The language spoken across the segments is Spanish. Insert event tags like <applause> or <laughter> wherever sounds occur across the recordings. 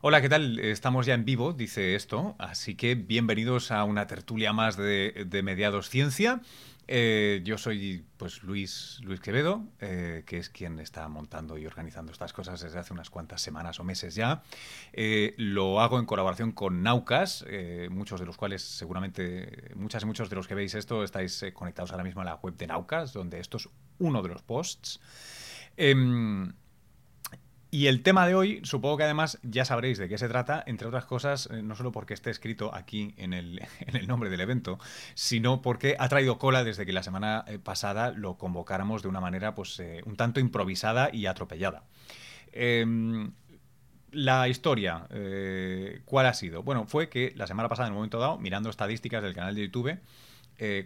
Hola, ¿qué tal? Estamos ya en vivo, dice esto, así que bienvenidos a una tertulia más de, Mediados Ciencia. Eh, yo soy pues Luis, Luis Quevedo, eh, que es quien está montando y organizando estas cosas desde hace unas cuantas semanas o meses ya. Eh, lo hago en colaboración con Naucas, muchos de los cuales seguramente, muchas y muchos de los que veis esto estáis conectados ahora mismo a la web de Naucas, donde esto es uno de los posts. Y el tema de hoy, supongo que además ya sabréis de qué se trata, entre otras cosas, eh, no solo porque esté escrito aquí <laughs> en el, nombre del evento, sino porque ha traído cola desde que la semana eh, pasada lo convocáramos de una manera pues eh, un tanto improvisada y atropellada. Em, la historia, ¿cuál ha sido? Bueno, fue que la semana pasada, en un momento dado, mirando estadísticas del canal de YouTube,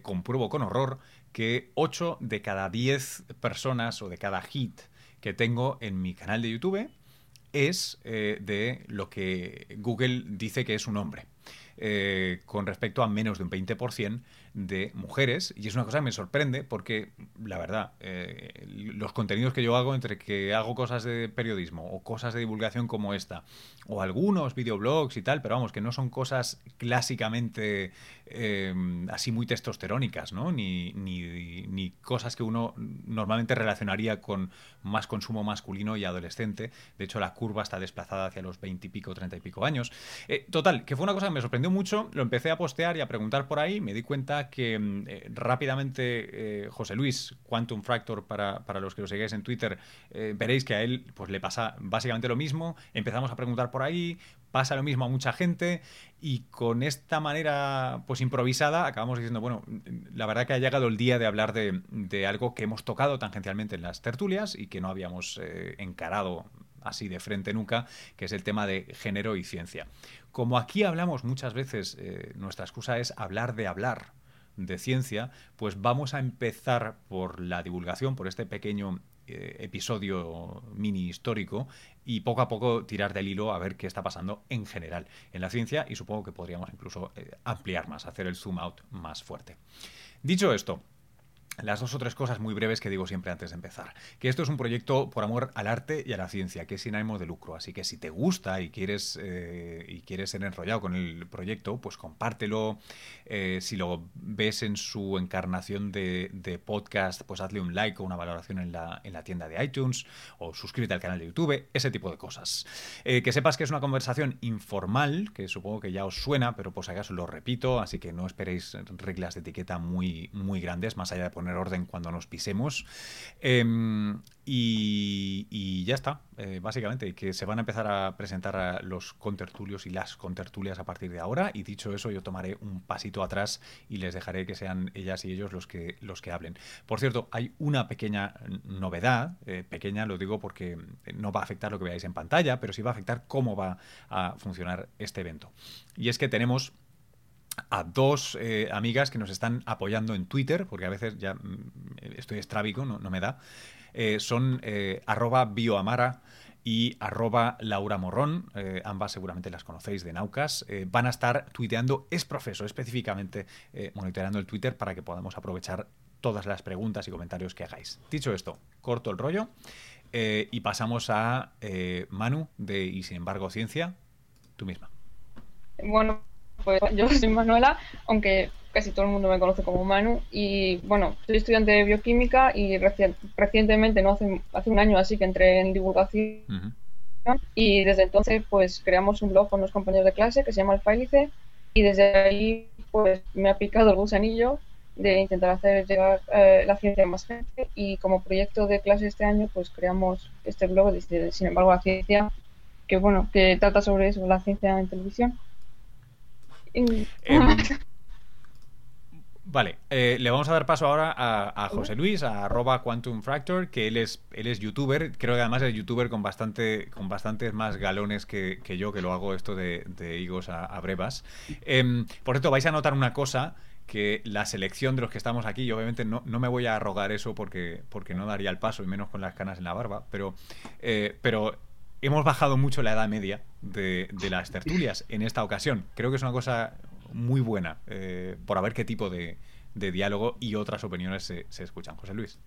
compruebo con horror que 8 de cada 10 personas o de cada hit que tengo en mi canal de YouTube es eh, de lo que Google dice que es un hombre. Eh, con respecto a menos de un 20% de mujeres. Y es una cosa que me sorprende porque, la verdad, eh, los contenidos que yo hago, entre que hago cosas de periodismo o cosas de divulgación como esta, o algunos videoblogs y tal, pero vamos, que no son cosas clásicamente eh, así muy testosterónicas, ¿no? Ni, ni, ni, cosas que uno normalmente relacionaría con más consumo masculino y adolescente. De hecho, la curva está desplazada hacia los 20 y pico, 30 y pico años. total, que fue una cosa que me sorprendió mucho, lo empecé a postear y a preguntar por ahí, me di cuenta que mm, eh, rápidamente eh, José Luis, Quantum Fractor, para, para, los que lo sigáis en Twitter, eh, veréis que a él pues, le pasa básicamente lo mismo, empezamos a preguntar por ahí, pasa lo mismo a mucha gente y con esta manera pues improvisada acabamos diciendo, bueno, la verdad que ha llegado el día de hablar de, de algo que hemos tocado tangencialmente en las tertulias y que no habíamos encarado así de frente nunca, que es el tema de género y ciencia. Como aquí hablamos muchas veces, eh, nuestra excusa es hablar de hablar de ciencia, pues vamos a empezar por la divulgación, por este pequeño eh, episodio mini histórico y poco a poco tirar del hilo a ver qué está pasando en general en la ciencia y supongo que podríamos incluso eh, ampliar más, hacer el zoom out más fuerte. Dicho esto, las dos o tres cosas muy breves que digo siempre antes de empezar. Que esto es un proyecto por amor al arte y a la ciencia, que es sin ánimo de lucro. Así que si te gusta y quieres, eh, y quieres ser enrollado con el proyecto, pues compártelo. Eh, si lo ves en su encarnación de, podcast, pues hazle un like o una valoración en la, en la, tienda de iTunes o suscríbete al canal de YouTube, ese tipo de cosas. Eh, que sepas que es una conversación informal, que supongo que ya os suena, pero por si acaso lo repito, así que no esperéis reglas de etiqueta muy, muy grandes, más allá de poner orden cuando nos pisemos. Em, y, ya está, eh, básicamente, que se van a empezar a presentar a los contertulios y las contertulias a partir de ahora. Y dicho eso, yo tomaré un pasito atrás y les dejaré que sean ellas y ellos los que, los que hablen. Por cierto, hay una pequeña novedad, eh, pequeña lo digo porque no va a afectar lo que veáis en pantalla, pero sí va a afectar cómo va a funcionar este evento. Y es que tenemos a dos eh, amigas que nos están apoyando en Twitter, porque a veces ya mm, estoy estrábico, no, me da. Eh, son eh, arroba bioamara y arroba Laura Morrón, ambas seguramente las conocéis de Naucas, van a estar tuiteando es profeso, específicamente monitoreando el Twitter para que podamos aprovechar todas las preguntas y comentarios que hagáis. Dicho esto, corto el rollo y pasamos a Manu de Y sin embargo Ciencia, tú misma. Bueno, pues <laughs> yo soy Manuela, aunque casi todo el mundo me conoce como Manu. Y bueno, soy estudiante de bioquímica y recientemente, no hace, hace un año así que entré en divulgación. Y desde entonces, pues creamos un blog con unos compañeros de clase que se llama Alfailice. Y desde ahí, pues me ha picado el gusanillo de intentar hacer llegar eh, la ciencia a más gente. Y como proyecto de clase este año, pues creamos este blog, de, sin embargo, la ciencia, que bueno, que trata sobre eso, la ciencia en televisión. Em, vale, eh, le vamos a dar paso ahora a, José Luis, a arroba Quantum Fractor, que él es, él es youtuber, creo que además es youtuber con bastante con bastantes más galones que, yo, que lo hago esto de, higos a, brevas. Em, por cierto, vais a notar una cosa, que la selección de los que estamos aquí, obviamente no, no me voy a arrogar eso porque, porque no daría el paso, y menos con las canas en la barba, pero, eh, pero hemos bajado mucho la edad media de, las tertulias en esta ocasión. Creo que es una cosa muy buena eh, por ver qué tipo de, diálogo y otras opiniones se, escuchan. José Luis.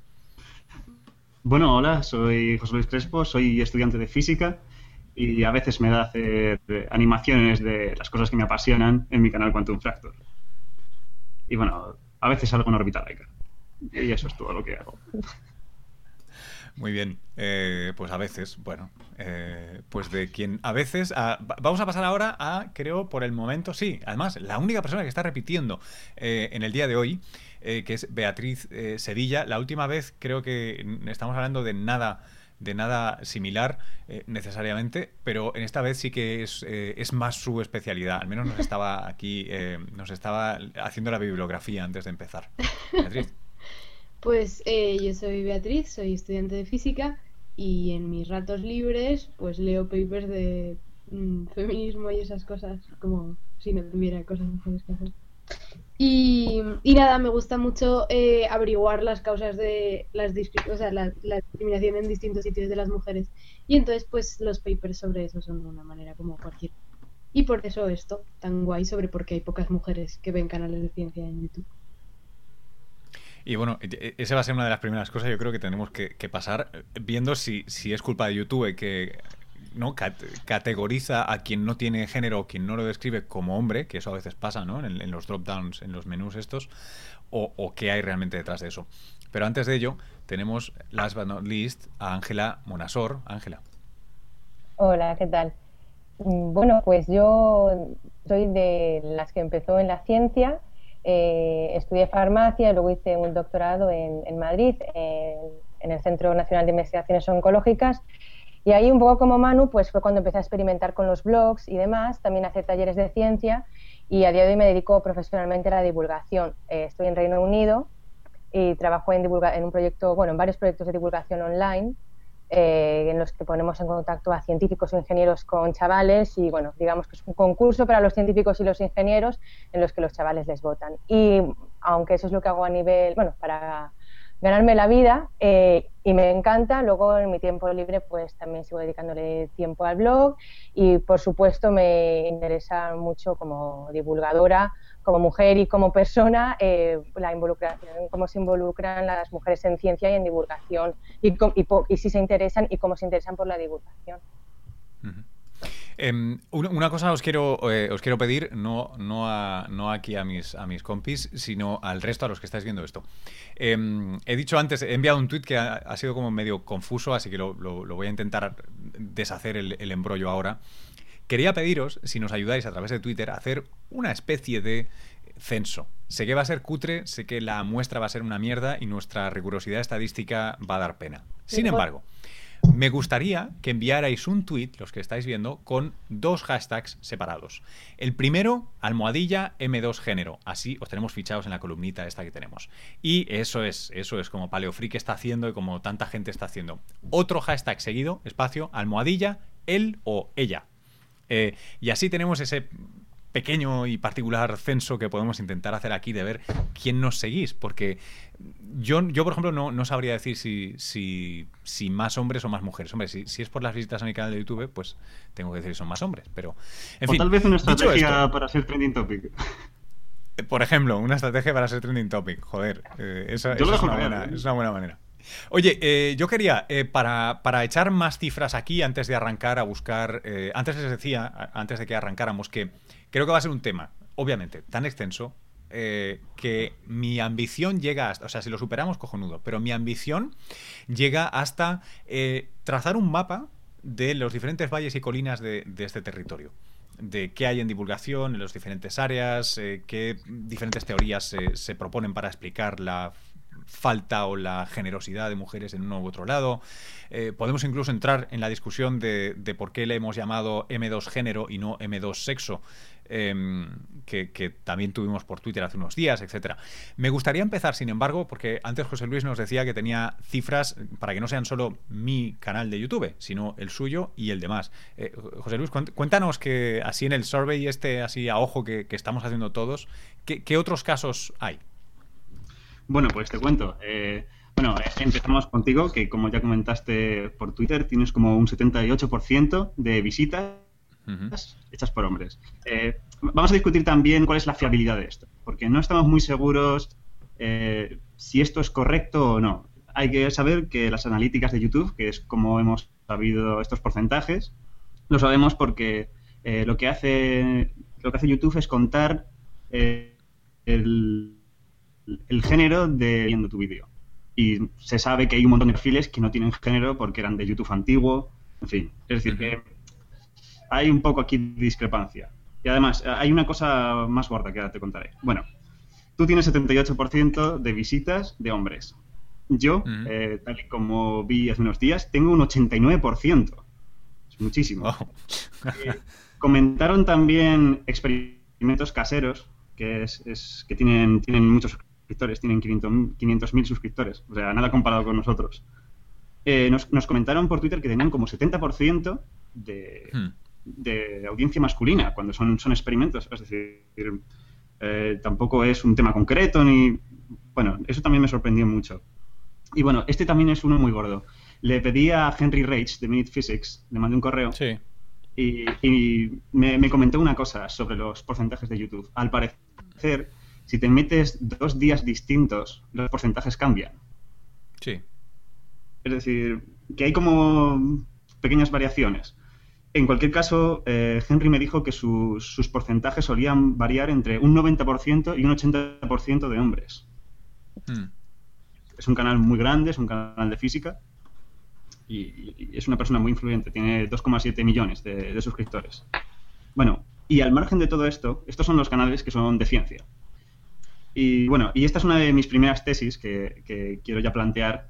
Bueno, hola, soy José Luis Crespo, soy estudiante de física y a veces me da hacer animaciones de las cosas que me apasionan en mi canal Quantum Fracture. Y bueno, a veces algo en órbita Y eso es todo lo que hago. Muy bien, eh, pues a veces, bueno, eh, pues de quien a veces... vamos a pasar ahora a, creo, por el momento, sí, además, la única persona que está repitiendo eh, en el día de hoy, que es Beatriz Sevilla. La última vez creo que estamos hablando de nada de nada similar necesariamente, pero en esta vez sí que es, es, más su especialidad. Al menos nos estaba aquí, nos estaba haciendo la bibliografía antes de empezar. <laughs> Beatriz. Pues eh, yo soy Beatriz, soy estudiante de física y en mis ratos libres pues leo papers de mm, feminismo y esas cosas, como si no tuviera cosas mejores que hacer. Y, nada, me gusta mucho eh, averiguar las causas de las o sea, la, discriminación en distintos sitios de las mujeres. Y entonces, pues los papers sobre eso son de una manera como cualquier. Y por eso esto, tan guay sobre por qué hay pocas mujeres que ven canales de ciencia en YouTube. Y bueno, e, e, esa va a ser una de las primeras cosas yo creo que tenemos que, pasar viendo si, si, es culpa de YouTube que no categoriza a quien no tiene género o quien no lo describe como hombre, que eso a veces pasa ¿no? en, los drop-downs, en los menús estos, o, o, qué hay realmente detrás de eso. Pero antes de ello, tenemos, last but not least, a Ángela Monasor. Ángela. Hola, ¿qué tal? Mm, bueno, pues yo soy de las que empezó en la ciencia eh, estudié farmacia, luego hice un doctorado en, Madrid, en, el Centro Nacional de Investigaciones Oncológicas. Y ahí, un poco como Manu, pues fue cuando empecé a experimentar con los blogs y demás, también hacer talleres de ciencia y a día de hoy me dedico profesionalmente a la divulgación. Eh, estoy en Reino Unido y trabajo en, en un proyecto, bueno, en varios proyectos de divulgación online eh, en los que ponemos en contacto a científicos o ingenieros con chavales y bueno, digamos que es un concurso para los científicos y los ingenieros en los que los chavales les votan. Y aunque eso es lo que hago a nivel, bueno, para ganarme la vida eh, y me encanta, luego en mi tiempo libre pues también sigo dedicándole tiempo al blog y por supuesto me interesa mucho como divulgadora como mujer y como persona eh, la involucración, cómo se involucran las mujeres en ciencia y en divulgación y, si se interesan y cómo se interesan por la divulgación. Em, una cosa os quiero, eh, os quiero pedir, no, no, no aquí a mis, a mis compis, sino al resto, a los que estáis viendo esto. Em, he dicho antes, he enviado un tuit que ha, sido como medio confuso, así que lo, voy a intentar deshacer el embrollo ahora. Quería pediros, si nos ayudáis a través de Twitter, a hacer una especie de censo. Sé que va a ser cutre, sé que la muestra va a ser una mierda y nuestra rigurosidad estadística va a dar pena. Sin embargo, me gustaría que enviarais un tweet, los que estáis viendo, con dos hashtags separados. El primero, almohadilla M2 género. Así os tenemos fichados en la columnita esta que tenemos. Y eso es, eso es como Paleofree está haciendo y como tanta gente está haciendo. Otro hashtag seguido, espacio, almohadilla, él o ella. Eh, y así tenemos ese pequeño y particular censo que podemos intentar hacer aquí de ver quién nos seguís, porque yo, yo por ejemplo, no, no sabría decir si, si, si, más hombres o más mujeres. Hombre, si, si, es por las visitas a mi canal de YouTube, pues tengo que decir que son más hombres, pero... En o tal vez una estrategia para ser trending topic. Eh, por ejemplo, una estrategia para ser trending topic. Joder, eh, esa, es, una buena, es una buena manera. Oye, eh, yo quería, eh, para, echar más cifras aquí, antes de arrancar a buscar, eh, antes les decía, antes de que arrancáramos, que creo que va a ser un tema, obviamente, tan extenso, que mi ambición llega hasta, o sea, si lo superamos, cojonudo, pero mi ambición llega hasta trazar un mapa de los diferentes valles y colinas de, este territorio de qué hay en divulgación en las diferentes áreas, qué diferentes teorías se proponen para explicar la falta o la generosidad de mujeres en uno u otro lado. Eh, podemos incluso entrar en la discusión de, por qué le hemos llamado M2 género y no M2 sexo, em, que, también tuvimos por Twitter hace unos días, etcétera. Me gustaría empezar, sin embargo, porque antes José Luis nos decía que tenía cifras para que no sean solo mi canal de YouTube, sino el suyo y el demás. Eh, José Luis, cuéntanos que así en el survey este, así a ojo que, estamos haciendo todos, ¿qué otros casos hay? Bueno, pues te cuento. Eh, bueno, eh, empezamos contigo, que como ya comentaste por Twitter, tienes como un 78% de visitas hechas por hombres. Eh, vamos a discutir también cuál es la fiabilidad de esto, porque no estamos muy seguros si esto es correcto o no. Hay que saber que las analíticas de YouTube, que es como hemos sabido estos porcentajes, Lo sabemos porque eh, lo que hace lo que hace YouTube es contar eh, el, el, género de viendo tu vídeo. Y se sabe que hay un montón de perfiles que no tienen género porque eran de YouTube antiguo, en fin. Es decir, que hay un poco aquí discrepancia. Y además, hay una cosa más gorda que ahora te contaré. Bueno, tú tienes 78% de visitas de hombres. Yo, eh, tal y como vi hace unos días, tengo un 89%. Es muchísimo. Eh, comentaron también experimentos caseros, que, es, que tienen, tienen muchos suscriptores, tienen 500.000 suscriptores, o sea, nada comparado con nosotros. Eh, nos, nos, comentaron por Twitter que tenían como 70% de, hmm. de audiencia masculina cuando son, son experimentos. Es decir, eh, tampoco es un tema concreto ni... Bueno, eso también me sorprendió mucho. Y bueno, este también es uno muy gordo. Le pedí a Henry Rage de Minute Physics, le mandé un correo. Sí. Y, y me, me, comentó una cosa sobre los porcentajes de YouTube. Al parecer, si te metes dos días distintos, los porcentajes cambian. Sí. Es decir, que hay como pequeñas variaciones. En cualquier caso, eh, Henry me dijo que sus, sus, porcentajes solían variar entre un 90% y un 80% de hombres. Hmm. Es un canal muy grande, es un canal de física y, y es una persona muy influyente, tiene 2,7 millones de, de, suscriptores. Bueno, y al margen de todo esto, estos son los canales que son de ciencia. Y bueno, y esta es una de mis primeras tesis que, quiero ya plantear,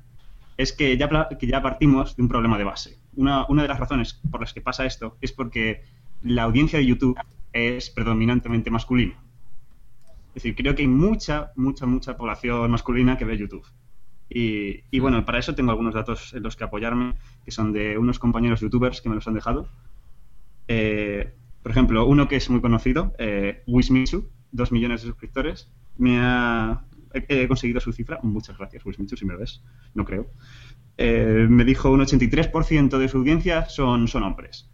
es que ya, que ya partimos de un problema de base. Una, una de las razones por las que pasa esto es porque la audiencia de YouTube es predominantemente masculina. Es decir, creo que hay mucha, mucha, mucha población masculina que ve YouTube. Y, bueno, para eso tengo algunos datos en los que apoyarme, que son de unos compañeros youtubers que me los han dejado. Eh, por ejemplo, uno que es muy conocido, eh, 2 millones de suscriptores, me ha, he, conseguido su cifra. Muchas gracias, Wismichu, si me lo ves. No creo. Eh, me dijo un 83% de su audiencia son, son hombres.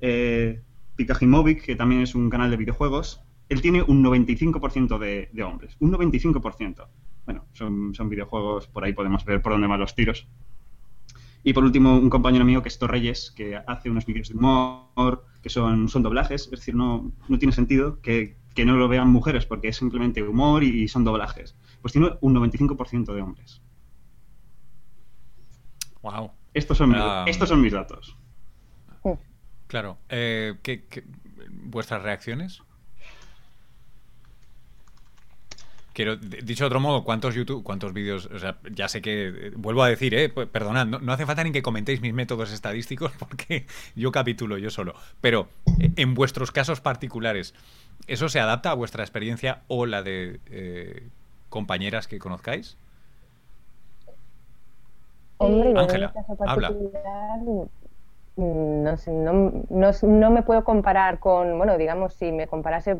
Eh, que también es un canal de videojuegos, él tiene un 95% de, de, hombres. Un 95%. Bueno, son, son, videojuegos, por ahí podemos ver por dónde van los tiros. Y por último, un compañero mío que es Torreyes, que hace unos vídeos de humor, que son, son doblajes, es decir, no, no tiene sentido que que no lo vean mujeres porque es simplemente humor y, y son doblajes pues tiene un 95% de hombres. Wow. Estos son, uh, estos son mis datos. Claro. Eh, ¿qué, qué, vuestras reacciones? Quiero, dicho de otro modo, ¿cuántos YouTube, cuántos vídeos? O sea, ya sé que, vuelvo a decir, eh, perdonad, no, no, hace falta ni que comentéis mis métodos estadísticos <laughs> porque yo capitulo yo solo. Pero en vuestros casos particulares, ¿eso se adapta a vuestra experiencia o la de eh, compañeras que conozcáis? Hombre, Ángela, habla. Mm, no, sé, no, no, no, me puedo comparar con, bueno, digamos, si me comparase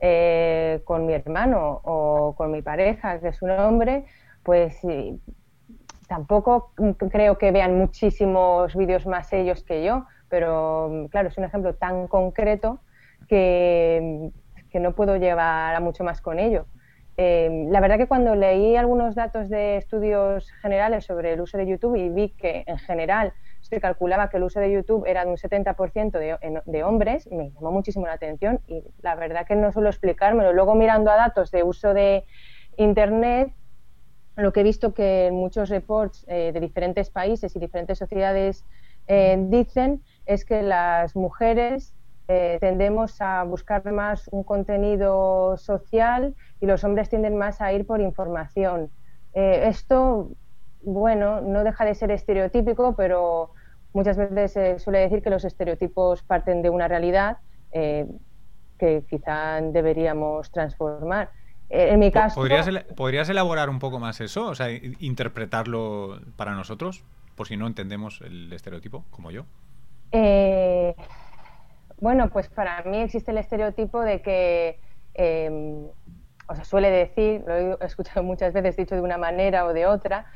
eh, con mi hermano o con mi pareja, que es un hombre, pues tampoco creo que vean muchísimos vídeos más ellos que yo, pero claro, es un ejemplo tan concreto que, no puedo llevar a mucho más con ello. Eh, la verdad que cuando leí algunos datos de estudios generales sobre el uso de YouTube y vi que en general se calculaba que el uso de YouTube era de un 70% de, de, hombres, me llamó muchísimo la atención y la verdad que no suelo explicármelo. Luego mirando a datos de uso de Internet, lo que he visto que en muchos reports eh, de diferentes países y diferentes sociedades eh, dicen es que las mujeres eh, tendemos a buscar más un contenido social y los hombres tienden más a ir por información. Eh, esto, bueno, no deja de ser estereotípico, pero muchas veces se suele decir que los estereotipos parten de una realidad eh, que quizá deberíamos transformar. Eh, en mi caso... ¿Podrías, ¿Podrías elaborar un poco más eso? O sea, interpretarlo para nosotros, por si no entendemos el estereotipo, como yo. Eh, bueno, pues para mí existe el estereotipo de que, eh, o sea, suele decir, lo he escuchado <laughs> muchas veces dicho de una manera o de otra,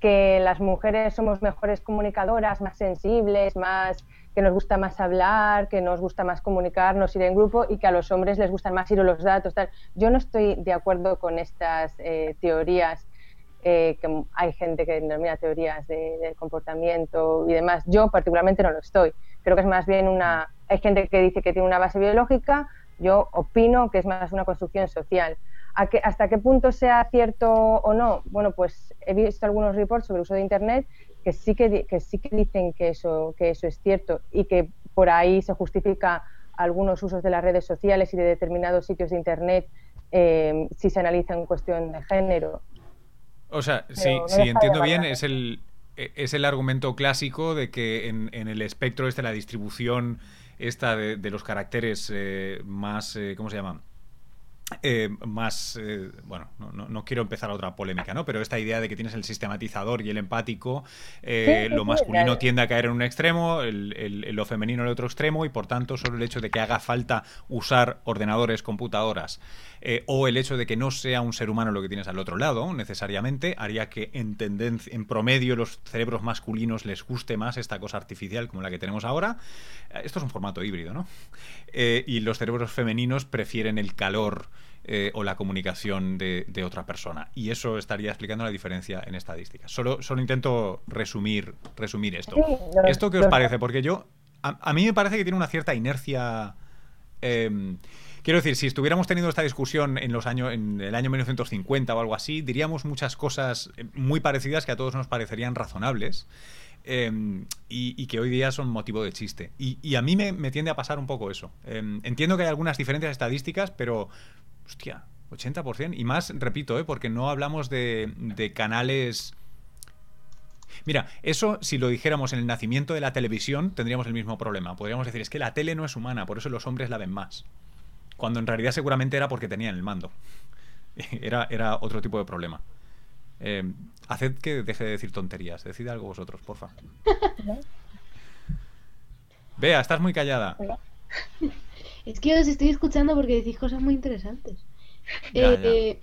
que las mujeres somos mejores comunicadoras, más sensibles, más que nos gusta más hablar, que nos gusta más comunicarnos, ir en grupo y que a los hombres les gustan más ir a los datos. Tal. Yo no estoy de acuerdo con estas eh, teorías eh, que hay gente que denomina teorías de, del comportamiento y demás. Yo particularmente no lo estoy. Creo que es más bien una... Hay gente que dice que tiene una base biológica, yo opino que es más una construcción social. ¿Hasta qué punto sea cierto o no? Bueno, pues he visto algunos reports sobre el uso de Internet que sí que, que sí que dicen que eso, que eso es cierto y que por ahí se justifica algunos usos de las redes sociales y de determinados sitios de Internet eh, si se analiza en cuestión de género. O sea, si, entiendo bien, es el, es el argumento clásico de que en, en el espectro este, la distribución esta de, los caracteres eh, más, eh, ¿cómo se llama? Eh, más, eh, bueno, no, no, quiero empezar otra polémica, ¿no? Pero esta idea de que tienes el sistematizador y el empático, eh, lo masculino tiende a caer en un extremo, el, lo femenino en el otro extremo, y por tanto solo el hecho de que haga falta usar ordenadores, computadoras, o el hecho de que no sea un ser humano lo que tienes al otro lado, necesariamente, haría que en tendencia, en promedio los cerebros masculinos les guste más esta cosa artificial como la que tenemos ahora. Esto es un formato híbrido, ¿no? y los cerebros femeninos prefieren el calor eh, o la comunicación de, otra persona. Y eso estaría explicando la diferencia en estadísticas. Solo, solo intento resumir, resumir esto. ¿Esto qué os parece? Porque yo, a, mí me parece que tiene una cierta inercia. Em, quiero decir, si estuviéramos teniendo esta discusión en los años, en el año 1950 o algo así, diríamos muchas cosas eh, muy parecidas que a todos nos parecerían razonables. Em, y, que hoy día son motivo de chiste. Y, a mí me, tiende a pasar un poco eso. Em, entiendo que hay algunas diferencias estadísticas, pero Hostia, 80%. Y más, repito, ¿eh? porque no hablamos de canales... Mira, eso si lo dijéramos en el nacimiento de la televisión tendríamos el mismo problema. Podríamos decir, es que la tele no es humana, por eso los hombres la ven más. Cuando en realidad seguramente era porque tenían el mando. <laughs> Era, era otro tipo de problema. Eh, haced que deje de decir tonterías. Decid algo vosotros, porfa. <laughs> Vea, estás muy callada. <laughs> Es que os estoy escuchando porque decís cosas muy interesantes. Eh,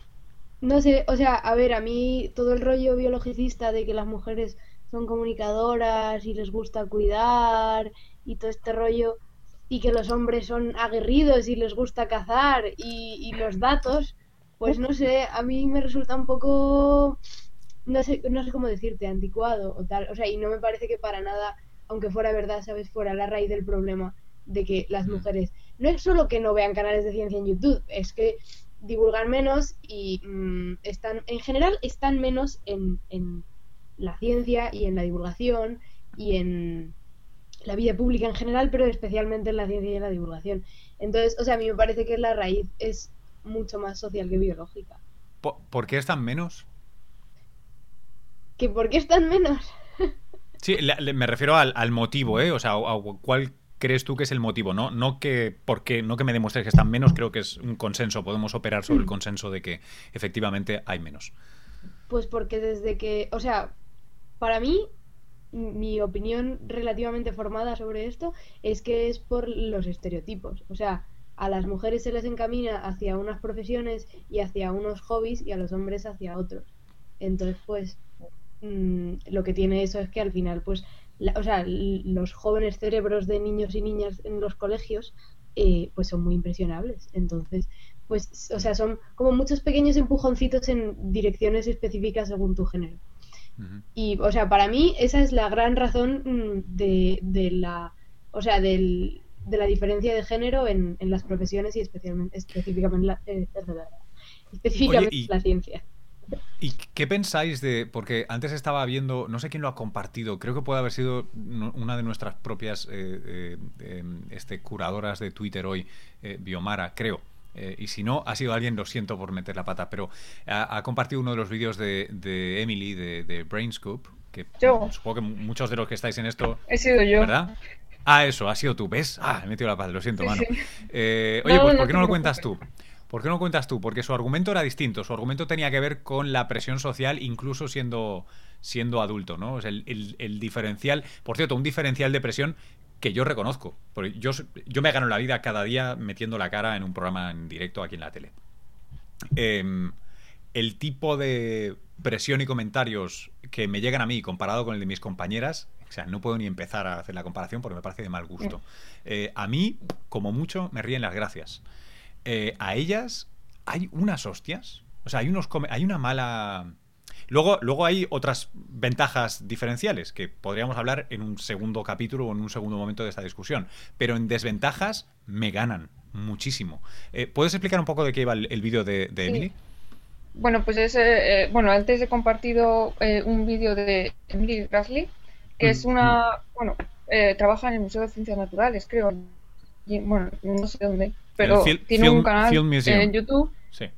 no sé, o sea, a ver, a mí todo el rollo biologicista de que las mujeres son comunicadoras y les gusta cuidar y todo este rollo y que los hombres son aguerridos y les gusta cazar y, los datos, pues no sé, a mí me resulta un poco, no sé, no sé cómo decirte, anticuado o tal, o sea, y no me parece que para nada, aunque fuera verdad, sabes, fuera la raíz del problema de que las mm. mujeres no es solo que no vean canales de ciencia en YouTube, es que divulgan menos y mm, están, en general, están menos en, en la ciencia y en la divulgación y en la vida pública en general, pero especialmente en la ciencia y en la divulgación. Entonces, o sea, a mí me parece que la raíz es mucho más social que biológica. ¿Por, qué están menos? ¿Que por qué están menos? <laughs> sí, me refiero al, al motivo, ¿eh? O sea, a, cuál crees tú que es el motivo? No, no que porque, no que me demuestres que están menos, creo que es un consenso. Podemos operar sobre el <clears throat> consenso de que efectivamente hay menos. Pues porque desde que, o sea, para mí, mi opinión relativamente formada sobre esto es que es por los estereotipos. O sea, a las mujeres se les encamina hacia unas profesiones y hacia unos hobbies y a los hombres hacia otros. Entonces, pues, mm, lo que tiene eso es que al final, pues, o sea, los jóvenes cerebros de niños y niñas en los colegios, eh, pues son muy impresionables. Entonces, pues, o sea, son como muchos pequeños empujoncitos en direcciones específicas según tu género. Y, o sea, para mí esa es la gran razón mm, de, de la, o sea, del, de la diferencia de género en, en las profesiones y especialmente, específicamente, la, eh, específicamente la ciencia. ¿Y qué pensáis de.? Porque antes estaba viendo, no sé quién lo ha compartido, creo que puede haber sido una de nuestras propias eh, eh, em, este, curadoras de Twitter hoy, eh, Biomara, creo. Y si no, ha sido alguien, lo siento por meter la pata, pero ha, compartido uno de los vídeos de, Emily de, de Brainscoop, que supongo que muchos de los que estáis en esto. He sido yo. ¿Verdad? Ah, eso, ha sido tú, ¿ves? Ah, he metido la pata, lo siento, mano. oye, pues ¿por qué no lo cuentas tú? ¿Por qué no cuentas tú? Porque su argumento era distinto. Su argumento tenía que ver con la presión social, incluso siendo, siendo adulto, ¿no? el, diferencial. Por cierto, un diferencial de presión que yo reconozco. Porque yo, yo me gano la vida cada día metiendo la cara en un programa en directo aquí en la tele. Em, el tipo de presión y comentarios que me llegan a mí comparado con el de mis compañeras, o sea, no puedo ni empezar a hacer la comparación porque me parece de mal gusto. Mm. Eh, a mí, como mucho, me ríen las gracias. Eh, a ellas hay unas hostias. O sea, hay, unos hay una mala... Luego, luego hay otras ventajas diferenciales que podríamos hablar en un segundo capítulo o en un segundo momento de esta discusión. Pero en desventajas me ganan muchísimo. Eh, ¿Puedes explicar un poco de qué iba el, vídeo de, Emily? Bueno, pues es, eh, bueno, antes he compartido eh, un vídeo de Emily Grassley, que es una, bueno, trabaja en el Museo de Ciencias Naturales, creo. bueno, no sé dónde, pero tiene un canal en YouTube. Sí.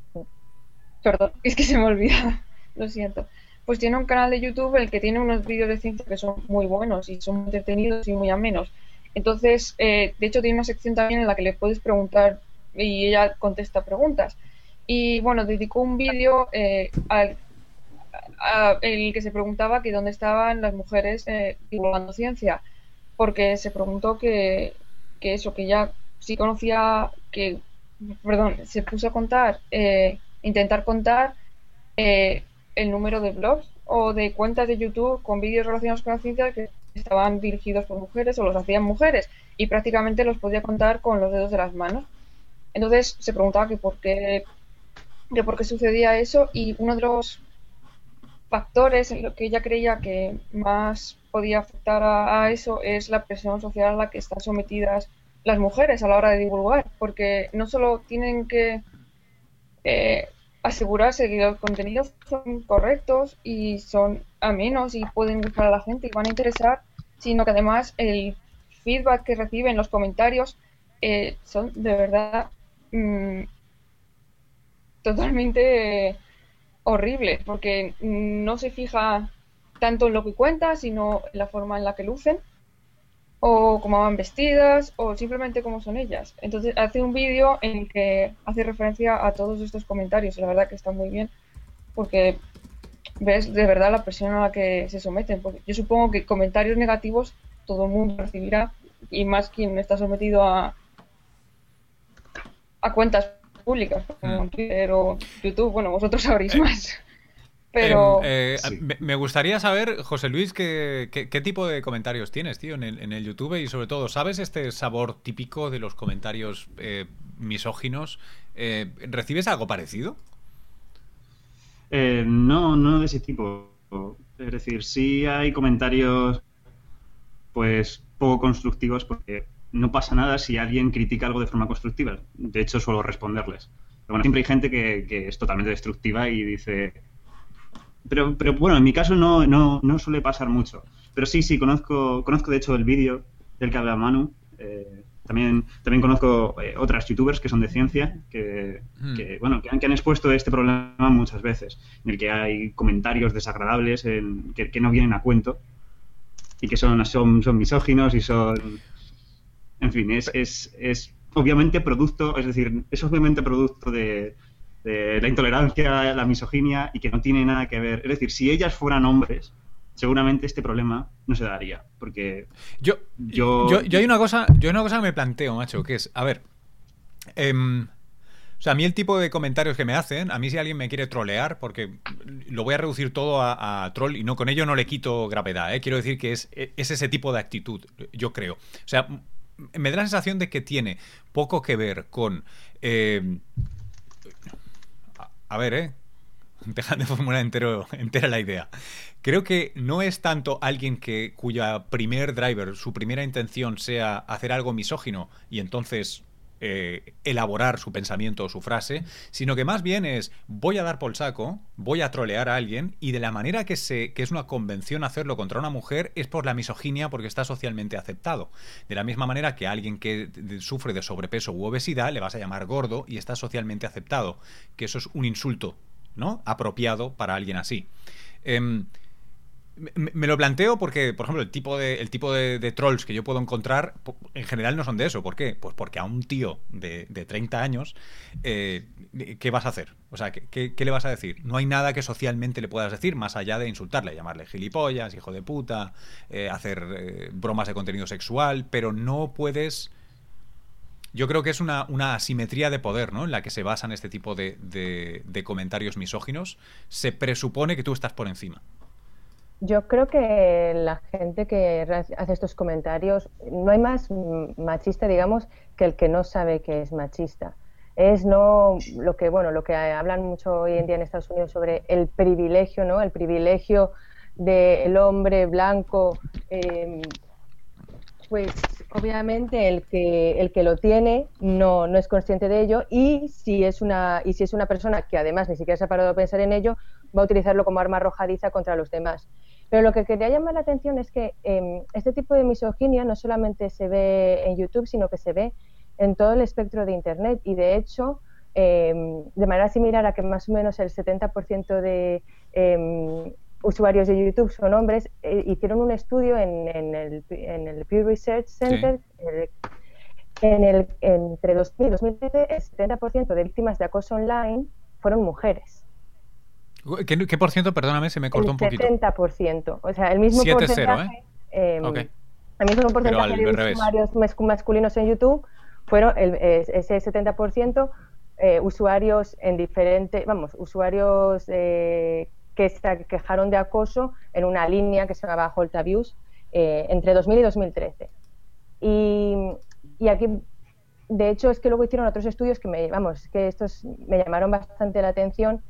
Perdón, <laughs> es que se me olvida, lo siento. Pues tiene un canal de YouTube en el que tiene unos vídeos de ciencia que son muy buenos y son entretenidos y muy amenos. Entonces, eh, de hecho, tiene una sección también en la que le puedes preguntar y ella contesta preguntas. Y bueno, dedicó un vídeo eh, al el que se preguntaba que dónde estaban las mujeres eh, divulgando ciencia, porque se preguntó que, que, eso, que ya sí conocía, que, perdón, se puso a contar, eh, intentar contar el número de blogs o de cuentas de YouTube con vídeos relacionados con la ciencia que estaban dirigidos por mujeres o los hacían mujeres y prácticamente los podía contar con los dedos de las manos. Entonces se preguntaba que por qué, que por qué sucedía eso y uno de los factores en lo que ella creía que más podía afectar a, eso es la presión social a la que están sometidas las mujeres a la hora de divulgar, porque no solo tienen que eh, asegurarse que los contenidos son correctos y son amenos y pueden gustar a la gente y van a interesar, sino que además el feedback que reciben, los comentarios, eh, son de verdad mm, totalmente horribles, porque no se fija tanto en lo que cuenta, sino en la forma en la que lucen o cómo van vestidas o simplemente cómo son ellas. Entonces hace un vídeo en el que hace referencia a todos estos comentarios y la verdad que está muy bien porque ves de verdad la presión a la que se someten. Porque yo supongo que comentarios negativos todo el mundo recibirá y más quien está sometido a, a cuentas públicas como mm. Twitter o YouTube. Bueno, vosotros sabréis eh, más. Pero... Em, eh, me gustaría saber, José Luis, ¿qué, qué, tipo de comentarios tienes, tío, en el, en el, YouTube? Y sobre todo, ¿sabes este sabor típico de los comentarios eh, misóginos? Eh, ¿Recibes algo parecido? no, no de ese tipo. Es decir, sí hay comentarios, pues, poco constructivos porque no pasa nada si alguien critica algo de forma constructiva. De hecho, suelo responderles. Pero bueno, siempre hay gente que, que es totalmente destructiva y dice pero, pero bueno, en mi caso no, no, no suele pasar mucho. Pero sí, sí, conozco, conozco de hecho el vídeo del que habla Manu. Eh, también, también conozco eh, otras youtubers que son de ciencia, que, hmm. que bueno, que han, que han, expuesto este problema muchas veces, en el que hay comentarios desagradables en, que, que, no vienen a cuento y que son, son, son misóginos y son... En fin, es, es, es obviamente producto, es decir, es obviamente producto de, la intolerancia, la misoginia y que no tiene nada que ver. Es decir, si ellas fueran hombres, seguramente este problema no se daría. Porque yo, yo, yo, hay una cosa, yo hay una cosa que me planteo, macho, que es, a ver, em, o sea, a mí el tipo de comentarios que me hacen, a mí si alguien me quiere trolear, porque lo voy a reducir todo a, troll y no con ello no le quito gravedad, ¿eh? quiero decir que es, es ese tipo de actitud, yo creo. O sea, me da la sensación de que tiene poco que ver con eh, a ver, ¿eh? <laughs> Dejad de formular entero, entera la idea. Creo que no es tanto alguien que cuya primer driver, su primera intención sea hacer algo misógino y entonces eh, elaborar su pensamiento o su frase, sino que más bien es voy a dar por saco, voy a trolear a alguien y de la manera que, que es una convención hacerlo contra una mujer es por la misoginia porque está socialmente aceptado. De la misma manera que a alguien que sufre de sobrepeso u obesidad le vas a llamar gordo y está socialmente aceptado, que eso es un insulto, ¿no? Apropiado para alguien así. Em, me, lo planteo porque, por ejemplo, el tipo, de, el tipo de, trolls que yo puedo encontrar en general no son de eso. ¿Por qué? Pues porque a un tío de, de 30 años, eh, ¿qué vas a hacer? O sea, ¿qué, ¿qué, le vas a decir? No hay nada que socialmente le puedas decir más allá de insultarle, llamarle gilipollas, hijo de puta, eh, hacer eh, bromas de contenido sexual, pero no puedes... Yo creo que es una, asimetría de poder, ¿no? En la que se basan este tipo de comentarios misóginos. Se presupone que tú estás por encima. Yo creo que la gente que hace estos comentarios, no hay más machista, digamos, que el que no sabe que es machista. es no lo que bueno lo que hablan mucho hoy en día en Estados Unidos sobre el privilegio no el privilegio del hombre blanco em, pues obviamente el que el que lo tiene no, no es consciente de ello y si es una y si es una persona que además ni siquiera se ha parado a pensar en ello va a utilizarlo como arma arrojadiza contra los demás pero lo que quería llamar la atención es que em, este tipo de misoginia no solamente se ve en YouTube sino que se ve en todo el espectro de Internet y de hecho, em, de manera similar a que más o menos el 70% de em, usuarios de YouTube son hombres, eh, hicieron un estudio en, el, en, Pew Research Center. en el, entre 2000 y 2013, el 70% de víctimas de acoso online fueron mujeres. ¿Qué, por ciento? Perdóname, se me cortó un poquito. 70%. O sea, el mismo porcentaje. ¿eh? El mismo porcentaje de usuarios masculinos en YouTube fueron ese 70% eh, usuarios en diferentes, vamos, usuarios eh, que se quejaron de acoso en una línea que se llamaba Holt Abuse eh, entre 2000 y 2013. Y, y, aquí, de hecho, es que luego hicieron otros estudios que me, vamos, que estos me llamaron bastante la atención.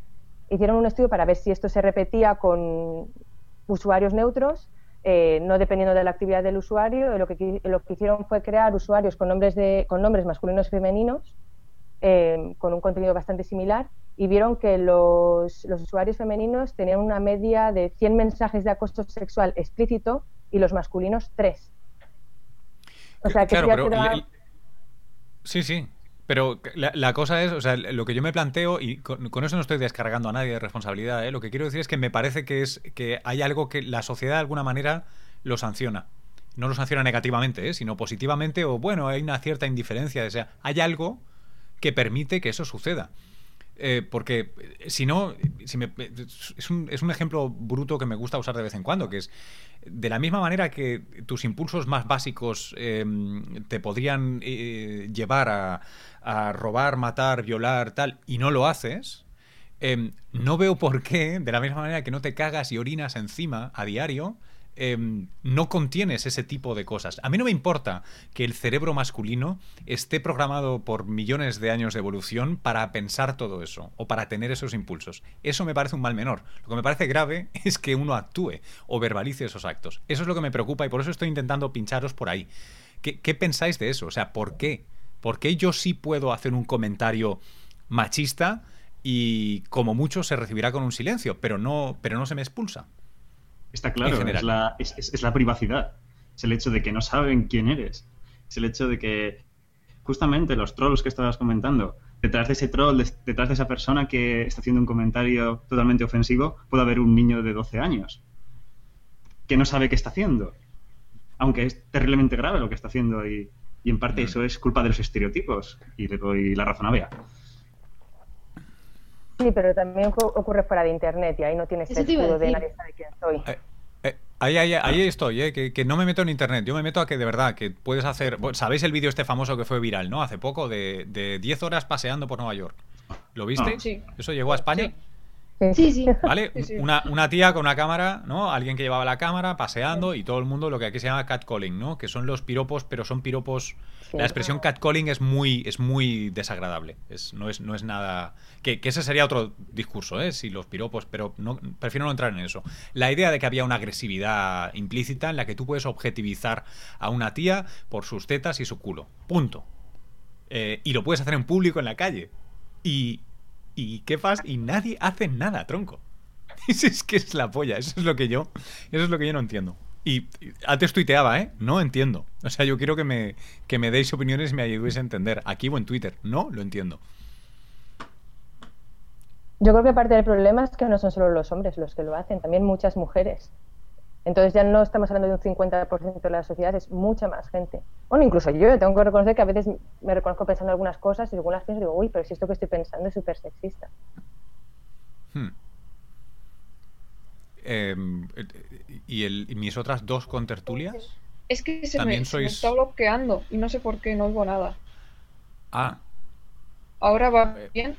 Hicieron un estudio para ver si esto se repetía con usuarios neutros eh, no dependiendo de la actividad del usuario, lo que, lo que hicieron fue crear usuarios con nombres, de, con nombres masculinos y femeninos, eh, con un contenido bastante similar, y vieron que los, los, usuarios femeninos tenían una media de 100 mensajes de acoso sexual explícito y los masculinos 3. O sea, que claro, Sí, sí. Pero la, cosa es, o sea, lo que yo me planteo, y con, eso no estoy descargando a nadie de responsabilidad, ¿eh? lo que quiero decir es que me parece que es que hay algo que la sociedad de alguna manera lo sanciona. No lo sanciona negativamente, ¿eh? sino positivamente, o bueno, hay una cierta indiferencia. O sea, hay algo que permite que eso suceda. Eh, porque eh, si no, es, un, es, un, ejemplo bruto que me gusta usar de vez en cuando, que es de la misma manera que tus impulsos más básicos em, te podrían eh, llevar a, a, robar, matar, violar, tal, y no lo haces, em, no veo por qué, de la misma manera que no te cagas y orinas encima a diario, Em, no contienes ese tipo de cosas. A mí no me importa que el cerebro masculino esté programado por millones de años de evolución para pensar todo eso o para tener esos impulsos. Eso me parece un mal menor. Lo que me parece grave <laughs> es que uno actúe o verbalice esos actos. Eso es lo que me preocupa y por eso estoy intentando pincharos por ahí. ¿Qué, qué pensáis de eso? O sea, ¿por qué? ¿Por qué yo sí puedo hacer un comentario machista y como mucho se recibirá con un silencio, pero no, pero no se me expulsa? Está claro, es la, es, la privacidad. Es el hecho de que no saben quién eres. Es el hecho de que justamente los trolls que estabas comentando, detrás de ese troll, detrás de esa persona que está haciendo un comentario totalmente ofensivo, puede haber un niño de 12 años que no sabe qué está haciendo. Aunque es terriblemente grave lo que está haciendo y, en parte mm. eso es culpa de los estereotipos y le doy la razón a Bea. Sí, pero también ocurre fuera de internet y ahí no tienes escudo de nadie sabe quién soy. Eh, eh, ahí, ahí, ahí, estoy, eh, que, no me meto en internet. Yo me meto a que de verdad, que puedes hacer. ¿Sabéis el vídeo este famoso que fue viral, no? Hace poco, de, de 10 horas paseando por Nueva York. ¿Lo viste? Ah. Sí. ¿Eso llegó a España? Sí, sí. ¿Vale? Una, una, tía con una cámara, ¿no? Alguien que llevaba la cámara paseando y todo el mundo lo que aquí se llama catcalling, ¿no? Que son los piropos, pero son piropos. La expresión catcalling es muy, es muy desagradable. Es, no, es, no es nada. Que, ese sería otro discurso, ¿eh? Si los piropos, pero no, prefiero no entrar en eso. La idea de que había una agresividad implícita en la que tú puedes objetivizar a una tía por sus tetas y su culo. Punto. Eh, y lo puedes hacer en público en la calle. Y, ¿Y qué pasa? Y nadie hace nada, tronco. <laughs> es que es la polla, eso es lo que yo, eso es lo que yo no entiendo. Y antes tuiteaba, ¿eh? No entiendo. O sea, yo quiero que me, que me deis opiniones y me ayudéis a entender. Aquí o en Twitter. No lo entiendo. Yo creo que parte del problema es que no son solo los hombres los que lo hacen, también muchas mujeres. Entonces ya no estamos hablando de un 50% de la sociedad, es mucha más gente. Bueno, incluso yo tengo que reconocer que a veces me reconozco pensando algunas cosas y algunas pienso y digo, uy, pero si esto que estoy pensando es súper sexista. Hmm. Em, ¿Y, el, mis otras dos contertulias? Es que se, me, está bloqueando y no sé por qué, no oigo nada. Ah. ¿Ahora va eh, bien?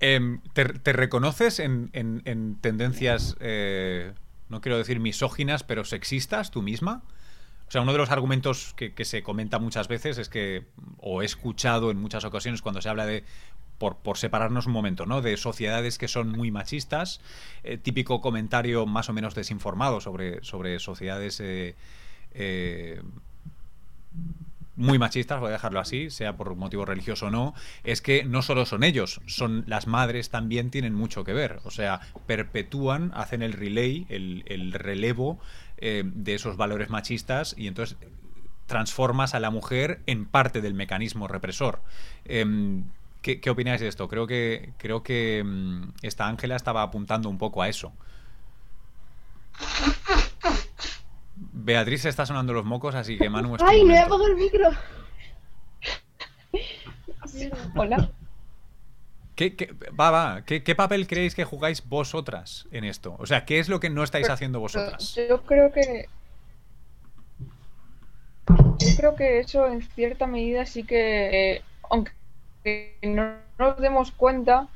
Em, ¿te, reconoces en, tendencias... Eh, no quiero decir misóginas, pero sexistas tú misma. O sea, uno de los argumentos que, que se comenta muchas veces es que, o he escuchado en muchas ocasiones cuando se habla de por, separarnos un momento, ¿no? De sociedades que son muy machistas, eh, típico comentario más o menos desinformado sobre, sobre sociedades eh, eh, muy machistas, voy a dejarlo así, sea por motivo religioso o no, es que no solo son ellos, son las madres también tienen mucho que ver. O sea, perpetúan, hacen el relay, el, el relevo de esos valores machistas y entonces transformas a la mujer en parte del mecanismo represor. Eh, ¿Qué, ¿Qué, opináis de esto? Creo que, creo que um, esta Ángela estaba apuntando un poco a eso. Beatriz se está sonando los mocos, así que Manu... Es ¡Ay, no he apagado el micro! Hola. ¿Qué, qué, va, va. ¿Qué, ¿Qué, papel creéis que jugáis vosotras en esto? O sea, ¿qué es lo que no estáis haciendo vosotras? Yo creo que... Yo creo que eso en cierta medida sí que... Eh, aunque no nos demos cuenta,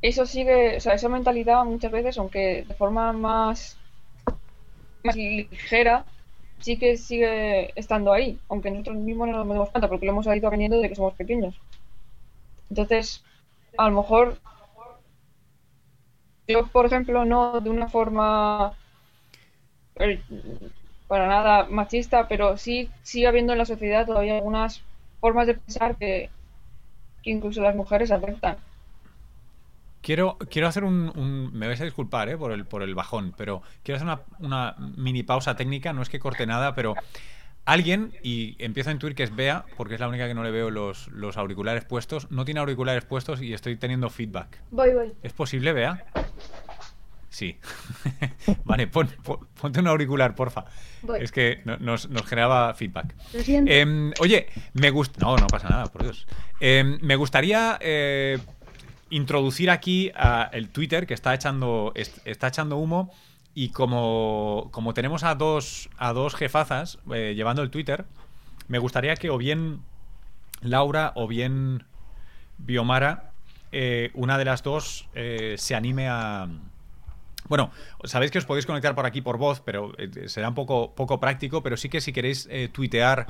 eso sigue, o sea, esa mentalidad muchas veces, aunque de forma más, más ligera, sí que sigue estando ahí, aunque nosotros mismos no nos demos cuenta, porque lo hemos ido aprendiendo desde que somos pequeños. Entonces, a lo mejor, yo, por ejemplo, no de una forma para nada machista, pero sí sigue habiendo en la sociedad todavía algunas formas de pensar que que incluso las mujeres aceptan. Quiero, quiero hacer un, un, Me vais a disculpar ¿eh? por, el, por el bajón, pero quiero hacer una, una, mini pausa técnica. No es que corte nada, pero alguien, y empiezo a intuir que es Bea, porque es la única que no le veo los, los auriculares puestos, no tiene auriculares puestos y estoy teniendo feedback. Voy, voy. ¿Es posible, Bea? Sí. <laughs> vale, pon, pon, ponte un auricular, porfa. Voy. Es que nos, nos, generaba feedback. Lo siento. Eh, oye, me gusta. No, no pasa nada, por Dios. Eh, me gustaría eh, introducir aquí a el Twitter que está echando, está echando humo. Y como, como tenemos a dos, a dos jefazas eh, llevando el Twitter, me gustaría que o bien Laura o bien Biomara, eh, una de las dos, se anime a bueno, sabéis que os podéis conectar por aquí por voz, pero eh, será un poco, poco práctico, pero sí que si queréis eh, tuitear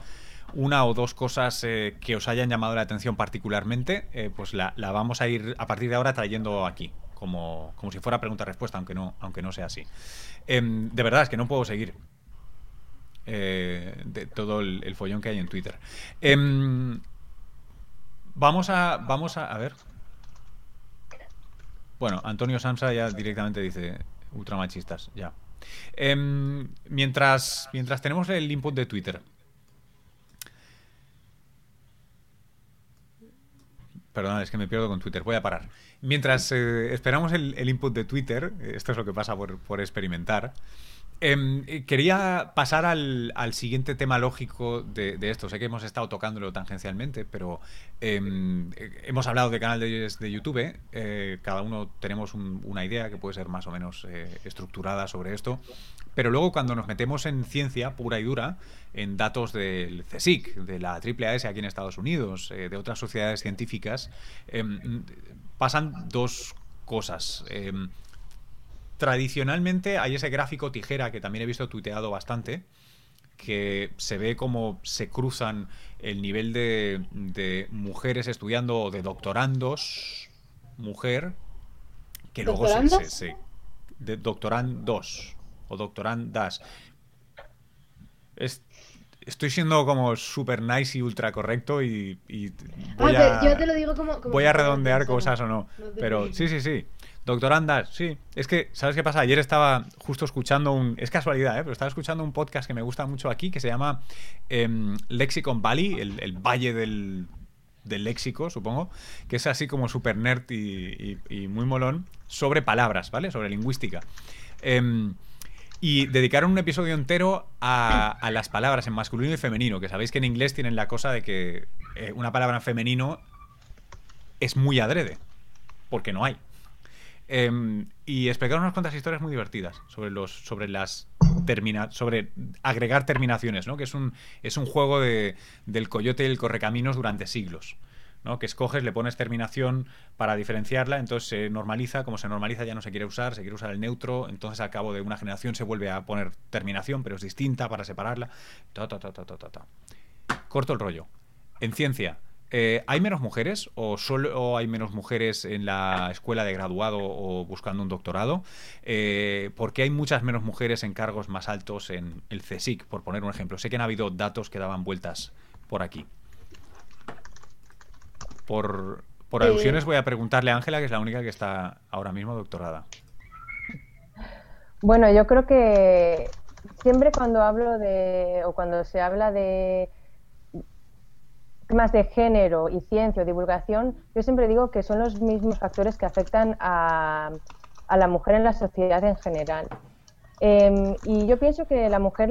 una o dos cosas eh, que os hayan llamado la atención particularmente, pues la, la, vamos a ir a partir de ahora trayendo aquí, como, como si fuera pregunta-respuesta, aunque no, aunque no sea así. Em, de verdad, es que no puedo seguir. de todo el, el, follón que hay en Twitter. Em, vamos a. Vamos a. A ver. Bueno, Antonio Samsa ya directamente dice ultramachistas, ya. Eh, mientras, mientras tenemos el input de Twitter. Perdón, es que me pierdo con Twitter, voy a parar. Mientras eh, esperamos el, input de Twitter, esto es lo que pasa por experimentar, eh, quería pasar al, siguiente tema lógico de, esto. Sé que hemos estado tocándolo tangencialmente, pero eh, hemos hablado de canales de, YouTube. Eh, cada uno tenemos un, una idea que puede ser más o menos estructurada sobre esto. Pero luego cuando nos metemos en ciencia pura y dura, en datos del CSIC, de la AAAS aquí en Estados Unidos, de otras sociedades científicas, em, pasan dos cosas em, tradicionalmente hay ese gráfico tijera que también he visto tuiteado bastante, que se ve como se cruzan el nivel de, de mujeres estudiando o de doctorandos, mujer, que luego se, se, se, de doctorandos o doctorandas. Es, estoy siendo como super nice y ultra correcto y, y voy, ah, a, yo te lo digo como, como voy a redondear cosas o no. no pero sí, sí, sí. Doctorandas, sí. Es que, ¿sabes qué pasa? Ayer estaba justo escuchando un. Es casualidad, ¿eh? Pero estaba escuchando un podcast que me gusta mucho aquí que se llama eh, Lexicon Valley, el, valle del, del, léxico, supongo, que es así como super nerd y, muy molón, sobre palabras, ¿vale? Sobre lingüística. Eh, y dedicaron un episodio entero a, a, las palabras en masculino y femenino, que sabéis que en inglés tienen la cosa de que eh, una palabra en femenino es muy adrede, porque no hay. Eh, y explicaron unas cuantas historias muy divertidas sobre los sobre las termina sobre agregar terminaciones, ¿no? Que es un es un juego de, del coyote y el correcaminos durante siglos. ¿no? Que escoges, le pones terminación para diferenciarla, entonces se normaliza, como se normaliza ya no se quiere usar, se quiere usar el neutro, entonces al cabo de una generación se vuelve a poner terminación, pero es distinta para separarla. Corto el rollo. En ciencia, eh, ¿hay menos mujeres o solo hay menos mujeres en la escuela de graduado o buscando un doctorado? Eh, ¿Por qué hay muchas menos mujeres en cargos más altos en el CSIC, por poner un ejemplo? Sé que han habido datos que daban vueltas por aquí. Por, por alusiones voy a preguntarle a Ángela, que es la única que está ahora mismo doctorada. Bueno, yo creo que siempre cuando hablo de, o cuando se habla de temas de género y ciencia o divulgación, yo siempre digo que son los mismos factores que afectan a, la mujer en la sociedad en general. Em, y yo pienso que la mujer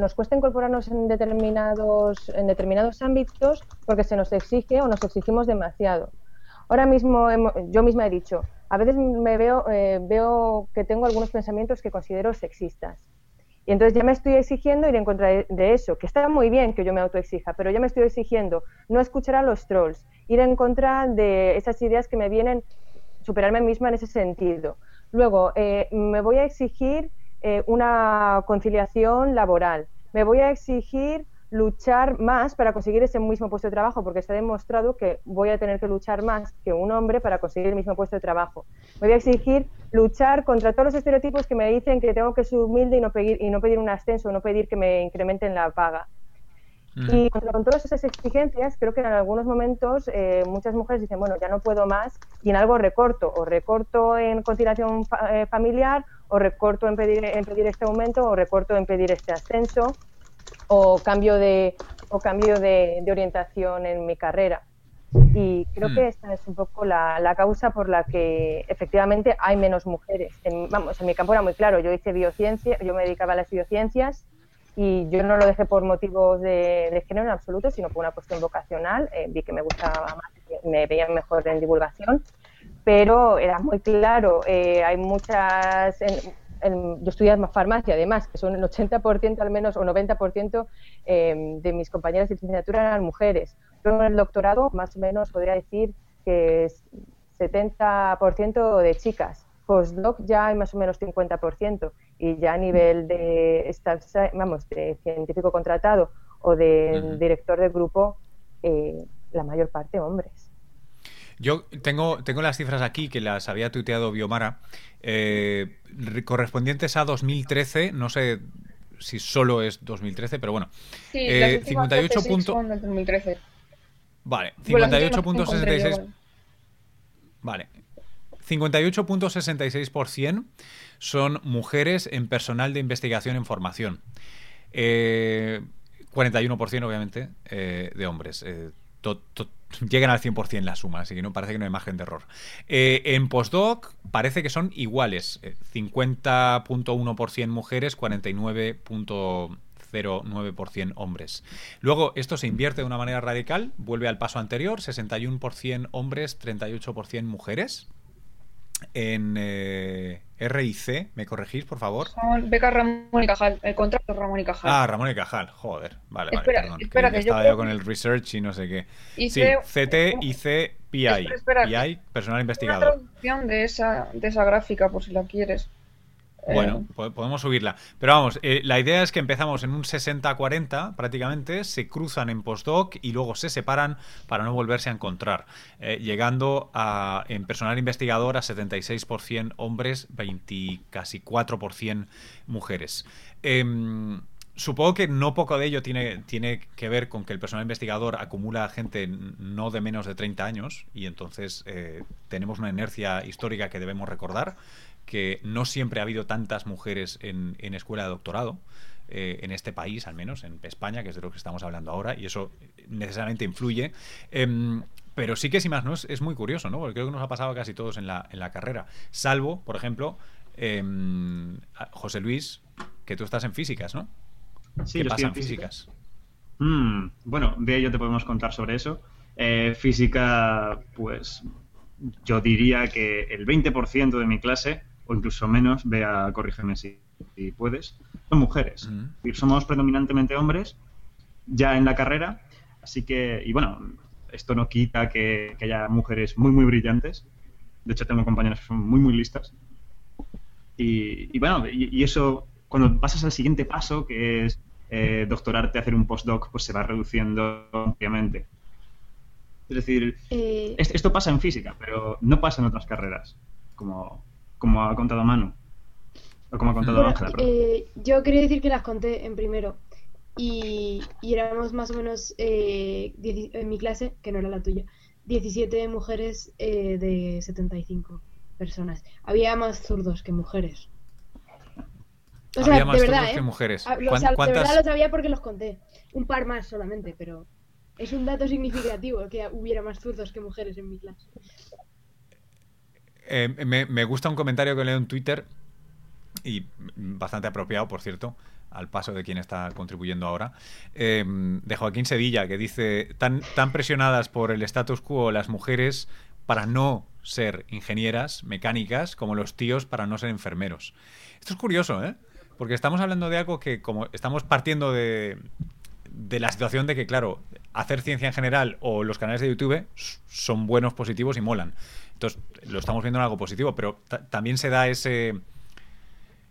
nos cuesta incorporarnos en determinados, en determinados ámbitos porque se nos exige o nos exigimos demasiado. Ahora mismo yo misma he dicho, a veces me veo, eh, veo que tengo algunos pensamientos que considero sexistas. Y entonces ya me estoy exigiendo ir en contra de, eso, que está muy bien que yo me autoexija, pero ya me estoy exigiendo no escuchar a los trolls, ir en contra de esas ideas que me vienen, superarme a mí misma en ese sentido. Luego, eh, me voy a exigir eh, una conciliación laboral, me voy a exigir luchar más para conseguir ese mismo puesto de trabajo, porque está demostrado que voy a tener que luchar más que un hombre para conseguir el mismo puesto de trabajo. Me voy a exigir luchar contra todos los estereotipos que me dicen que tengo que ser humilde y no pedir, y no pedir un ascenso, no pedir que me incrementen la paga. Y con todas esas exigencias, creo que en algunos momentos eh, muchas mujeres dicen, bueno, ya no puedo más y en algo recorto, o recorto en conciliación eh, familiar, o recorto en pedir, en pedir este aumento, o recorto en pedir este ascenso o cambio de, o cambio de, orientación en mi carrera. Y creo hmm. que esta es un poco la, la, causa por la que efectivamente hay menos mujeres. En, vamos, en mi campo era muy claro, yo hice biociencia, yo me dedicaba a las biociencias y yo no lo dejé por motivos de, género en absoluto, sino por una cuestión vocacional. Eh, vi que me gustaba más, me veía mejor en divulgación, pero era muy claro, eh, hay muchas, yo estudié farmacia, además, que son el 80% al menos o 90% eh, de mis compañeras de licenciatura eran mujeres. Yo en el doctorado, más o menos, podría decir que es 70% de chicas. Postdoc ya hay más o menos 50% y ya a nivel de, vamos, de científico contratado o de director de grupo, eh, la mayor parte hombres. Yo tengo, tengo las cifras aquí que las había tuiteado Biomara, eh, correspondientes a 2013, no sé si solo es 2013, pero bueno. Sí, eh, 58 puntos. Vale, 58.66. Vale. 58.66% son mujeres en personal de investigación en formación. 41% eh, obviamente eh, de hombres. Eh, llegan al 100% la suma, así que no parece que no hay margen de error. Eh, en postdoc parece que son iguales, 50.1% eh, mujeres, 49.09% hombres. Luego esto se invierte de una manera radical, vuelve al paso anterior, 61% hombres, 38% mujeres. En eh, R y C, ¿me corregís, por favor? Son beca Ramón y Cajal, el contrato Ramón y Cajal. Ah, Ramón y Cajal, joder. Vale, vale, perdón. Espera, que, estaba yo con el research y no sé qué. sí, CT, IC, PI. PI, personal investigador. Una traducción de esa, de esa gráfica, por si la quieres. Bueno, eh, podemos subirla. Pero vamos, eh, la idea es que empezamos en un 60-40 prácticamente, se cruzan en postdoc y luego se separan para no volverse a encontrar, eh, llegando a, en personal investigador a 76% hombres, 20, casi 4% mujeres. Supongo que no poco de ello tiene, que ver con que el personal investigador acumula gente no de menos de 30 años y entonces tenemos una inercia histórica que debemos recordar que no siempre ha habido tantas mujeres en, escuela de doctorado. Eh, en este país, al menos, en España, que es de lo que estamos hablando ahora, y eso necesariamente influye. Em, pero sí que, sin más, ¿no? Es, muy curioso, ¿no? Porque creo que nos ha pasado casi todos en la, en la carrera. Salvo, por ejemplo, em, José Luis, que tú estás en físicas, ¿no? Sí, ¿Qué pasa en físicas? Mm, bueno, de ello te podemos contar sobre eso. Eh, física, pues yo diría que el 20% de mi clase o incluso menos, vea, corrígeme si, puedes, son mujeres. Somos predominantemente hombres ya en la carrera, así que, y bueno, esto no quita que, haya mujeres muy, muy brillantes. De hecho, tengo compañeras que son muy, muy listas. Y, bueno, y, eso, cuando pasas al siguiente paso, que es eh, doctorarte, hacer un postdoc, pues se va reduciendo ampliamente. Es decir, eh, esto pasa en física, pero no pasa en otras carreras, como, como ha contado Manu. O como ha contado Ángela. Eh, yo quería decir que las conté en primero. Y, éramos más o menos, eh, en mi clase, que no era la tuya, 17 mujeres de 75 personas. Había más zurdos que mujeres. O sea, de verdad, que mujeres. Ah, de verdad lo sabía porque los conté. Un par más solamente, pero es un dato significativo que hubiera más zurdos que mujeres en mi clase. Eh, me, gusta un comentario que leo en Twitter y bastante apropiado, por cierto, al paso de quien está contribuyendo ahora, eh, de Joaquín Sevilla, que dice, tan, tan presionadas por el status quo las mujeres para no ser ingenieras mecánicas como los tíos para no ser enfermeros. Esto es curioso, ¿eh? Porque estamos hablando de algo que como estamos partiendo de, de la situación de que, claro, hacer ciencia en general o los canales de YouTube son buenos, positivos y molan. Entonces, lo estamos viendo en algo positivo, pero también se da ese...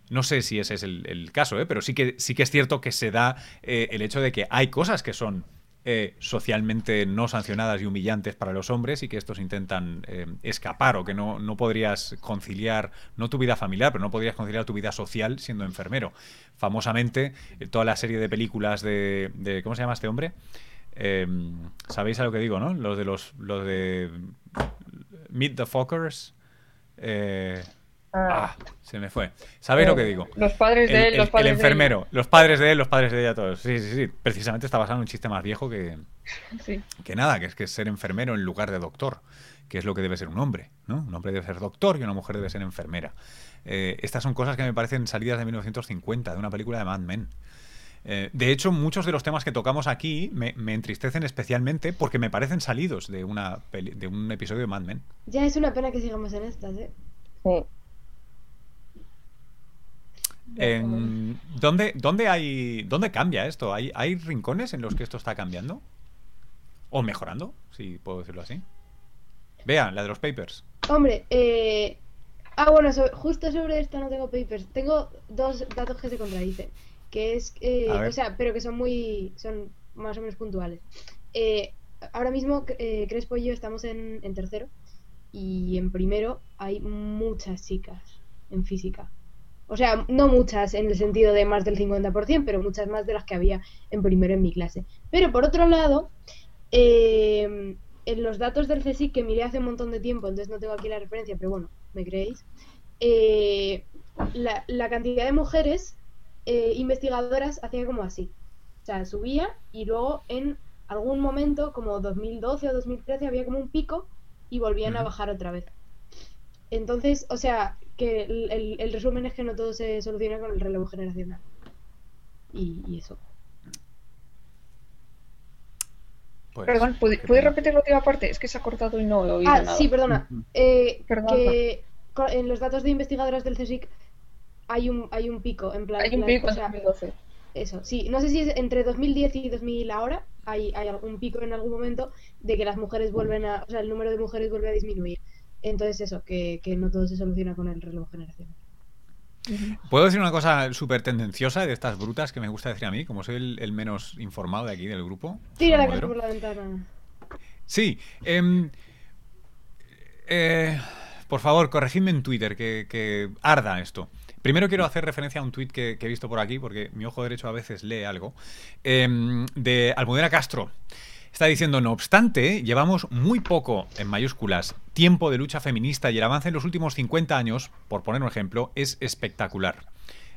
No sé si ese es el, caso, ¿eh? pero sí que, sí que es cierto que se da eh, el hecho de que hay cosas que son eh, socialmente no sancionadas y humillantes para los hombres y que estos intentan eh, escapar o que no, no, podrías conciliar, no tu vida familiar, pero no podrías conciliar tu vida social siendo enfermero. Famosamente, eh, toda la serie de películas de, de ¿cómo se llama este hombre? Sabéis a lo que digo, ¿no? Los de los, los de Meet the Fuckers. Ah. ah, se me fue. ¿Sabéis lo que digo? Los padres de él, los padres El enfermero, los padres de él, los padres de ella, todos. Sí, sí, sí. Precisamente está basado en un chiste más viejo que, que nada, que es que es ser enfermero en lugar de doctor, que es lo que debe ser un hombre, ¿no? Un hombre debe ser doctor y una mujer debe ser enfermera. Eh, estas son cosas que me parecen salidas de 1950, de una película de Mad Men. Eh, de hecho, muchos de los temas que tocamos aquí me, me, entristecen especialmente porque me parecen salidos de, una de un episodio de Mad Men. Ya es una pena que sigamos en estas, ¿eh? Sí. ¿Dónde, dónde, hay, ¿Dónde cambia esto? ¿Hay, ¿Hay rincones en los que esto está cambiando? ¿O mejorando? Si puedo decirlo así. Vean, la de los papers. Hombre, eh... Ah, bueno, justo sobre esto no tengo papers. Tengo dos datos que se contradicen. Que es... Eh, o sea, pero que son muy... Son más o menos puntuales. Eh, ahora mismo eh, Crespo y yo estamos en, en tercero. Y en primero hay muchas chicas en física. O sea, no muchas en el sentido de más del 50%, pero muchas más de las que había en primero en mi clase. Pero por otro lado, eh, en los datos del CSIC que miré hace un montón de tiempo, entonces no tengo aquí la referencia, pero bueno, me creéis, eh, la, cantidad de mujeres eh, investigadoras hacía como así. O sea, subía y luego en algún momento, como 2012 o 2013, había como un pico y volvían a bajar otra vez. Entonces, o sea, que el, resumen es que no todo se soluciona con el relevo generacional. Y, eso. Pues, Perdón, ¿puedes repetir la última parte? Es que se ha cortado y no he oído ah, sí, perdona. Eh, que en los datos de investigadoras del CSIC hay un, hay un pico, en plan... Hay un pico en 2012. Eso, sí. No sé si es entre 2010 y 2000 ahora hay, hay algún pico en algún momento de que las mujeres vuelven a... O sea, el número de mujeres vuelve a disminuir. Entonces eso, que, no todo se soluciona con el reloj generacional. ¿Puedo decir una cosa súper tendenciosa de estas brutas que me gusta decir a mí, como soy el, menos informado de aquí del grupo? Tira la por la ventana. Sí. Em, eh, por favor, corregidme en Twitter, que, arda esto. Primero quiero hacer referencia a un tuit que, he visto por aquí, porque mi ojo derecho a veces lee algo, em, de Almudena Castro. Está diciendo, no obstante, llevamos muy poco, en mayúsculas, tiempo de lucha feminista y el avance en los últimos 50 años, por poner un ejemplo, es espectacular.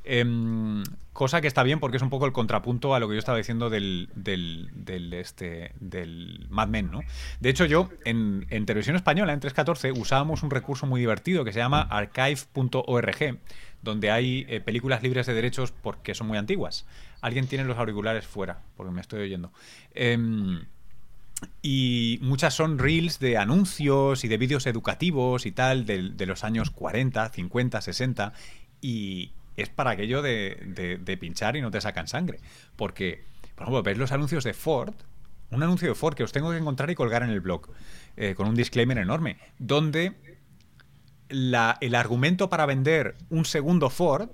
Em, cosa que está bien porque es un poco el contrapunto a lo que yo estaba diciendo del, del, este, del Mad Men, ¿no? De hecho, yo en, televisión española, en 314, usábamos un recurso muy divertido que se llama archive.org, donde hay eh, películas libres de derechos porque son muy antiguas. Alguien tiene los auriculares fuera, porque me estoy oyendo. Em, y muchas son reels de anuncios y de vídeos educativos y tal de, los años 40, 50, 60 y es para aquello de, pinchar y no te sacan sangre. Porque, por ejemplo, ves los anuncios de Ford, un anuncio de Ford que os tengo que encontrar y colgar en el blog, eh, con un disclaimer enorme, donde la, el argumento para vender un segundo Ford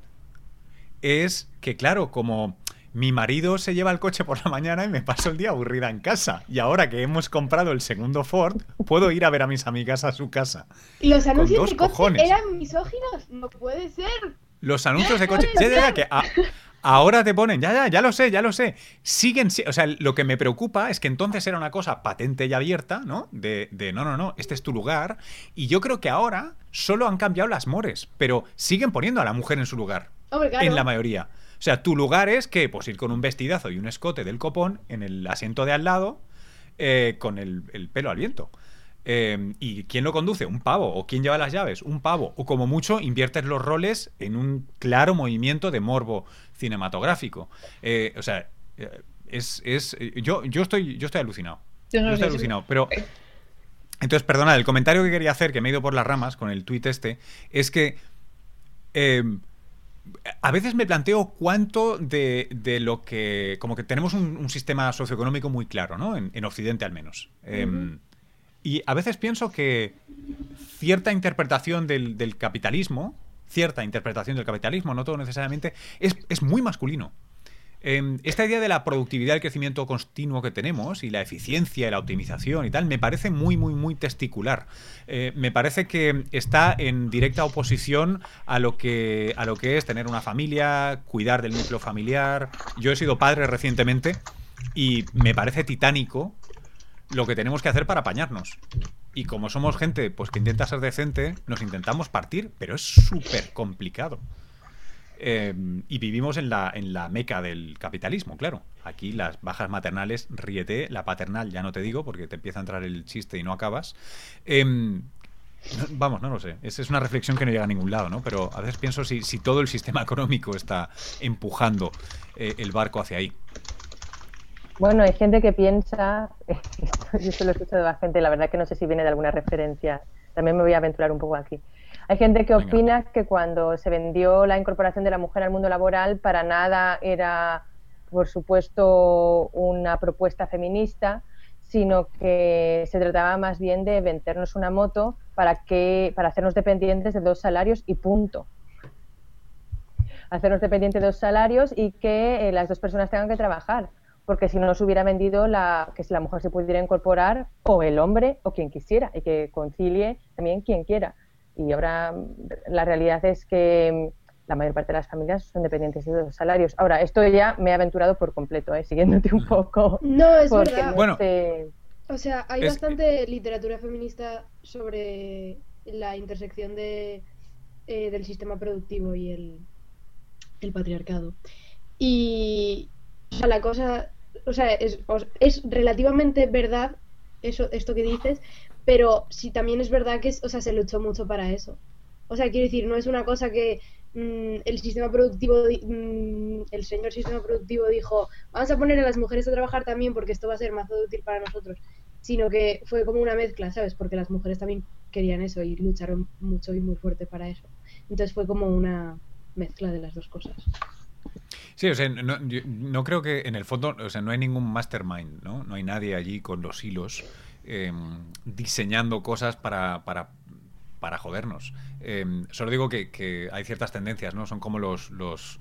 es que, claro, como mi marido se lleva el coche por la mañana y me paso el día aburrida en casa. Y ahora que hemos comprado el segundo Ford, puedo ir a ver a mis amigas a su casa. ¿Y los anuncios de coche eran misóginos? No puede ser. Los anuncios de coche. que ahora te ponen, ya, ya, ya lo sé, ya lo sé. Siguen, o sea, lo que me preocupa es que entonces era una cosa patente y abierta, ¿no? De, de no, no, no, este es tu lugar. Y yo creo que ahora solo han cambiado las mores, pero siguen poniendo a la mujer en su lugar. En la mayoría. O sea, tu lugar es que, pues ir con un vestidazo y un escote del copón en el asiento de al lado, eh, con el, pelo al viento. Eh, ¿Y quién lo conduce? Un pavo. ¿O quién lleva las llaves? Un pavo. O como mucho, inviertes los roles en un claro movimiento de morbo cinematográfico. Eh, o sea, es, es, yo, yo, estoy, yo estoy alucinado. Yo, estoy alucinado. Pero. Entonces, perdona, el comentario que quería hacer, que me he ido por las ramas con el tuit este, es que a veces me planteo cuánto de, lo que. Como que tenemos un, sistema socioeconómico muy claro, ¿no? En, Occidente al menos. Em, y a veces pienso que cierta interpretación del, capitalismo, cierta interpretación del capitalismo, no todo necesariamente, es, es muy masculino. Em, esta idea de la productividad, el crecimiento continuo que tenemos y la eficiencia y la optimización y tal, me parece muy, muy, muy testicular. Eh, me parece que está en directa oposición a lo, que, a lo que es tener una familia, cuidar del núcleo familiar. Yo he sido padre recientemente y me parece titánico lo que tenemos que hacer para apañarnos. Y como somos gente pues que intenta ser decente, nos intentamos partir, pero es súper complicado. Em, y vivimos en la, en la meca del capitalismo, claro. Aquí las bajas maternales, ríete, la paternal ya no te digo porque te empieza a entrar el chiste y no acabas. Em, vamos, no lo sé. Esa es una reflexión que no llega a ningún lado, ¿no? Pero a veces pienso si, si todo el sistema <laughs> económico está empujando eh, el barco hacia ahí. Bueno, hay gente que piensa, <laughs> yo esto lo he escuchado de la gente, la verdad que no sé si viene de alguna referencia, también me voy a aventurar un poco aquí. Hay gente que opina que cuando se vendió la incorporación de la mujer al mundo laboral, para nada era, por supuesto, una propuesta feminista, sino que se trataba más bien de vendernos una moto para, que, para hacernos dependientes de dos salarios y punto. Hacernos dependientes de dos salarios y que eh, las dos personas tengan que trabajar porque si no nos hubiera vendido la, que si la mujer se pudiera incorporar o el hombre o quien quisiera y que concilie también quien quiera y ahora la realidad es que la mayor parte de las familias son dependientes de los salarios. Ahora, esto ya me he aventurado por completo, ¿eh? siguiéndote un poco. No, es verdad. bueno, O sea, hay bastante literatura feminista sobre la intersección de, eh, del sistema productivo y el, el patriarcado. Y o sea, la cosa, o sea, es, es relativamente verdad eso, esto que dices, pero sí también es verdad que o sea, se luchó mucho para eso. O sea, quiero decir, no es una cosa que mm, el sistema productivo, mm, el señor sistema productivo dijo, vamos a poner a las mujeres a trabajar también porque esto va a ser más útil para nosotros, sino que fue como una mezcla, ¿sabes? Porque las mujeres también querían eso y lucharon mucho y muy fuerte para eso. Entonces fue como una mezcla de las dos cosas. Sí, o sea, no, no creo que en el fondo, o sea, no hay ningún mastermind, ¿no? No hay nadie allí con los hilos Em, diseñando cosas para, para, para jodernos. Em, solo digo que, hay ciertas tendencias, ¿no? Son como los... los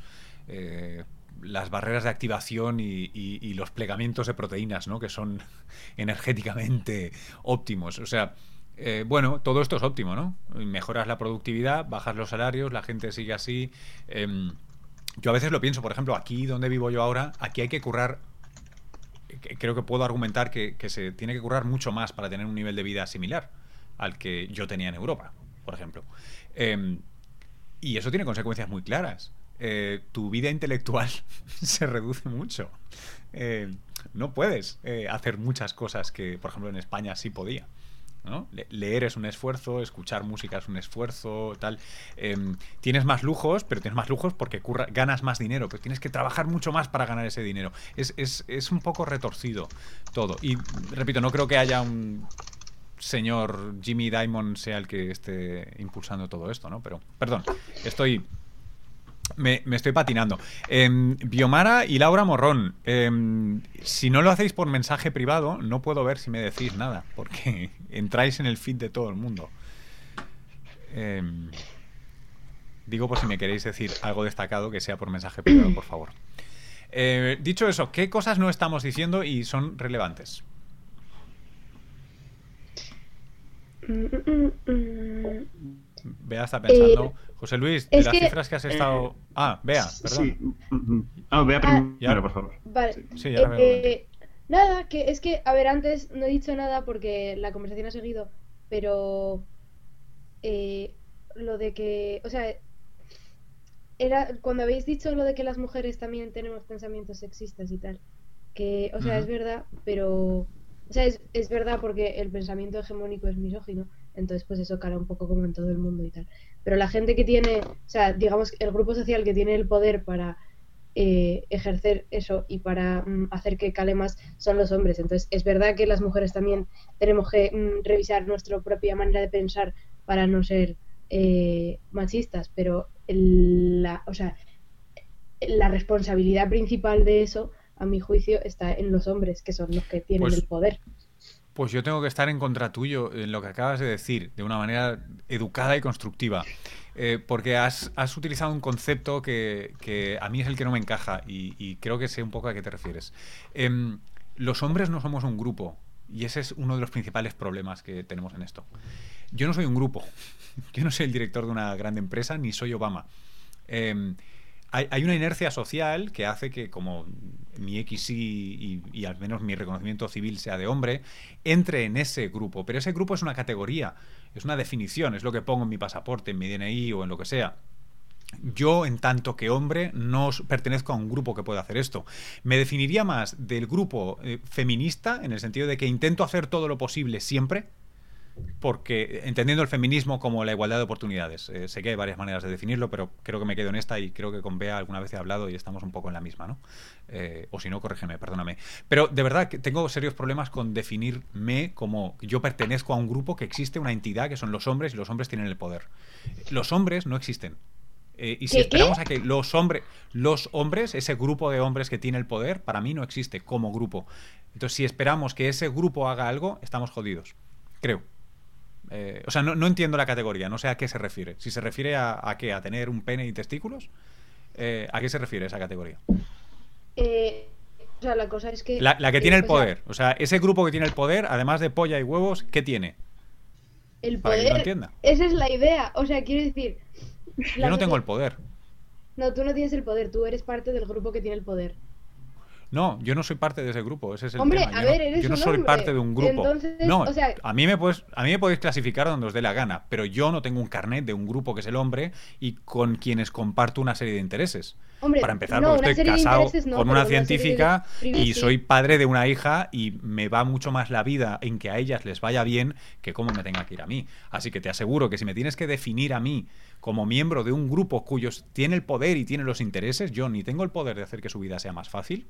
eh, las barreras de activación y, los plegamientos de proteínas, ¿no? Que son <laughs> energéticamente óptimos. O sea, eh, bueno, todo esto es óptimo, ¿no? Mejoras la productividad, bajas los salarios, la gente sigue así. Em, yo a veces lo pienso, por ejemplo, aquí donde vivo yo ahora, aquí hay que currar creo que puedo argumentar que, se tiene que currar mucho más para tener un nivel de vida similar al que yo tenía en Europa, por ejemplo. Em, y eso tiene consecuencias muy claras. Eh, tu vida intelectual <laughs> se reduce mucho. Eh, no puedes eh, hacer muchas cosas que, por ejemplo, en España sí podía leer es un esfuerzo, escuchar música es un esfuerzo, tal. Em, tienes más lujos, pero tienes más lujos porque ganas más dinero, pero tienes que trabajar mucho más para ganar ese dinero. Es, es, un poco retorcido todo. Y repito, no creo que haya un señor Jimmy Diamond sea el que esté impulsando todo esto, ¿no? Pero, perdón, estoy Me, estoy patinando. Em, Biomara y Laura Morrón, em, si no lo hacéis por mensaje privado, no puedo ver si me decís nada, porque <laughs> entráis en el feed de todo el mundo. Em, digo por si me queréis decir algo destacado que sea por mensaje privado, por favor. Eh, dicho eso, ¿qué cosas no estamos diciendo y son relevantes? Bea está pensando. Eh, José Luis, de las cifras que has estado. Eh, ah, Bea, perdón. Sí. Ah, Bea primero, por favor. Vale. Sí, ya eh, nada, que es que, a ver, antes no he dicho nada porque la conversación ha seguido, pero. lo de que. O sea, era cuando habéis dicho lo de que las mujeres también tenemos pensamientos sexistas y tal. Que, o sea, es verdad, pero. O sea, es, es verdad porque el pensamiento hegemónico es misógino entonces, pues eso cala un poco como en todo el mundo y tal. Pero la gente que tiene, o sea, digamos, el grupo social que tiene el poder para eh, ejercer eso y para mm, hacer que cale más son los hombres. Entonces, es verdad que las mujeres también tenemos que mm, revisar nuestra propia manera de pensar para no ser eh, machistas, pero la, o sea, la responsabilidad principal de eso, a mi juicio, está en los hombres, que son los que tienen pues el poder. Pues yo tengo que estar en contra tuyo en lo que acabas de decir, de una manera educada y constructiva. Eh, porque has, utilizado un concepto que, a mí es el que no me encaja y, creo que sé un poco a qué te refieres. Em, los hombres no somos un grupo y ese es uno de los principales problemas que tenemos en esto. Yo no soy un grupo, <laughs> yo no soy el director de una gran empresa ni soy Obama. Em, hay, una inercia social que hace que como mi X y, y, al menos mi reconocimiento civil sea de hombre, entre en ese grupo. Pero ese grupo es una categoría, es una definición, es lo que pongo en mi pasaporte, en mi DNI o en lo que sea. Yo, en tanto que hombre, no pertenezco a un grupo que pueda hacer esto. Me definiría más del grupo eh, feminista, en el sentido de que intento hacer todo lo posible siempre, porque entendiendo el feminismo como la igualdad de oportunidades. Eh, sé que hay varias maneras de definirlo, pero creo que me quedo en esta y creo que con Bea alguna vez he hablado y estamos un poco en la misma, ¿no? Eh, o si no, corrígeme, perdóname. Pero de verdad que tengo serios problemas con definirme como yo pertenezco a un grupo que existe una entidad que son los hombres y los hombres tienen el poder. Los hombres no existen. Eh, y si esperamos a que los hombres, los hombres, ese grupo de hombres que tiene el poder, para mí no existe como grupo. Entonces, si esperamos que ese grupo haga algo, estamos jodidos. Creo. Eh, o sea, no, entiendo la categoría, no sé a qué se refiere. Si se refiere a, qué, a tener un pene y testículos, eh, ¿a qué se refiere esa categoría? Eh, o sea, la cosa es que... La, que tiene el poder. O sea, ese grupo que tiene el poder, además de polla y huevos, ¿qué tiene? El poder... entienda. Esa es la idea. O sea, quiero decir... Yo no tengo el poder. No, tú no tienes el poder, tú eres parte del grupo que tiene el poder. No, yo no soy parte de ese grupo, ese es el hombre, tema. A yo, ver, eres yo no soy parte de un grupo. no, a mí me puedes, a mí me podéis clasificar donde os dé la gana, pero yo no tengo un carnet de un grupo que es el hombre y con quienes comparto una serie de intereses. Para empezar, porque estoy casado con una científica y soy padre de una hija y me va mucho más la vida en que a ellas les vaya bien que cómo me tenga que ir a mí. Así que te aseguro que si me tienes que definir a mí como miembro de un grupo cuyos tiene el poder y tiene los intereses, yo ni tengo el poder de hacer que su vida sea más fácil,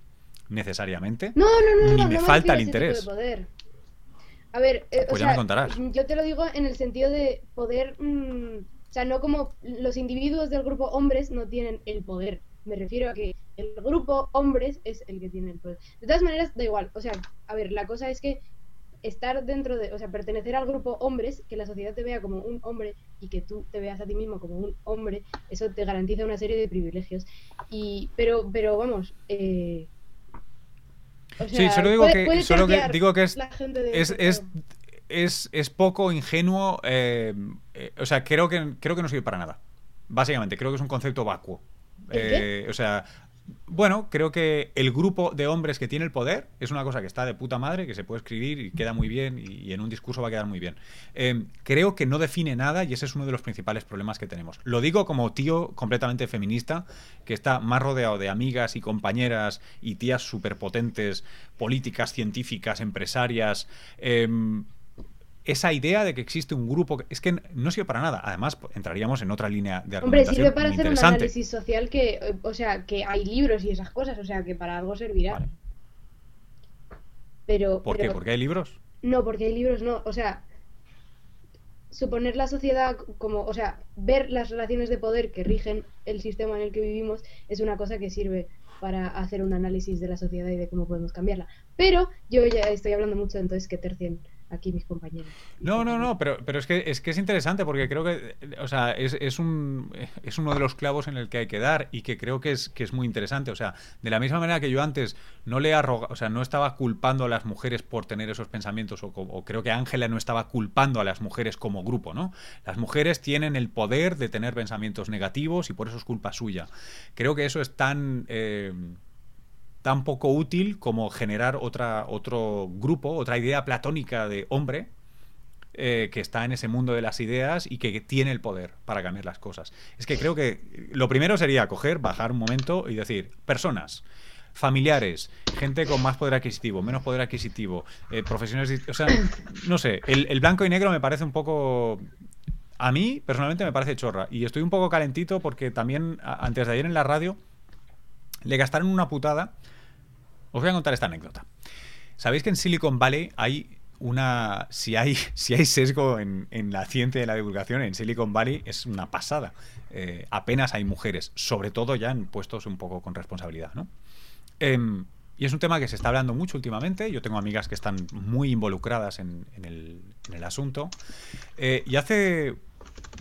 necesariamente. No, no, no, ni no, me falta el interés. A ver, eh, pues ya me contarás. yo te lo digo en el sentido de poder, mm, o sea, no como los individuos del grupo hombres no tienen el poder. Me refiero a que el grupo hombres es el que tiene el poder. De todas maneras, da igual. O sea, a ver, la cosa es que estar dentro de, o sea, pertenecer al grupo hombres, que la sociedad te vea como un hombre y que tú te veas a ti mismo como un hombre, eso te garantiza una serie de privilegios. Y, pero, pero vamos, eh, sí, solo digo que, solo digo que es, es, es, es, poco ingenuo. Eh, eh, o sea, creo que, creo que no sirve para nada. Básicamente, creo que es un concepto vacuo. Eh, o sea, bueno, creo que el grupo de hombres que tiene el poder es una cosa que está de puta madre, que se puede escribir y queda muy bien y, en un discurso va a quedar muy bien. Eh, creo que no define nada y ese es uno de los principales problemas que tenemos. Lo digo como tío completamente feminista, que está más rodeado de amigas y compañeras y tías superpotentes, políticas, científicas, empresarias. Em, esa idea de que existe un grupo es que no sirve para nada. Además, entraríamos en otra línea de argumentación Hombre, sirve para hacer un análisis social que, o sea, que hay libros y esas cosas, o sea, que para algo servirá. Pero, ¿Por qué? ¿Porque hay libros? No, porque hay libros no, o sea, suponer la sociedad como, o sea, ver las relaciones de poder que rigen el sistema en el que vivimos es una cosa que sirve para hacer un análisis de la sociedad y de cómo podemos cambiarla. Pero yo ya estoy hablando mucho, entonces que tercien aquí mis compañeros. No, no, no, pero, pero es, que, es que es interesante porque creo que, o sea, es, es, un, es uno de los clavos en el que hay que dar y que creo que es, que es muy interesante. O sea, de la misma manera que yo antes no le arroga, o sea, no estaba culpando a las mujeres por tener esos pensamientos o, o creo que Ángela no estaba culpando a las mujeres como grupo, ¿no? Las mujeres tienen el poder de tener pensamientos negativos y por eso es culpa suya. Creo que eso es tan... Eh, tan poco útil como generar otra, otro grupo, otra idea platónica de hombre eh, que está en ese mundo de las ideas y que tiene el poder para cambiar las cosas. Es que creo que lo primero sería coger, bajar un momento y decir, personas, familiares, gente con más poder adquisitivo, menos poder adquisitivo, eh, profesiones... O sea, no sé, el, el blanco y negro me parece un poco a mí personalmente me parece chorra y estoy un poco calentito porque también antes de ayer en la radio le gastaron una putada os voy a contar esta anécdota. Sabéis que en Silicon Valley hay una. Si hay, <laughs> si hay sesgo en, la ciencia de la divulgación, en Silicon Valley es una pasada. Eh, apenas hay mujeres, sobre todo ya en puestos un poco con responsabilidad, ¿no? Em, y es un tema que se está hablando mucho últimamente. Yo tengo amigas que están muy involucradas en, el, asunto. Eh, y hace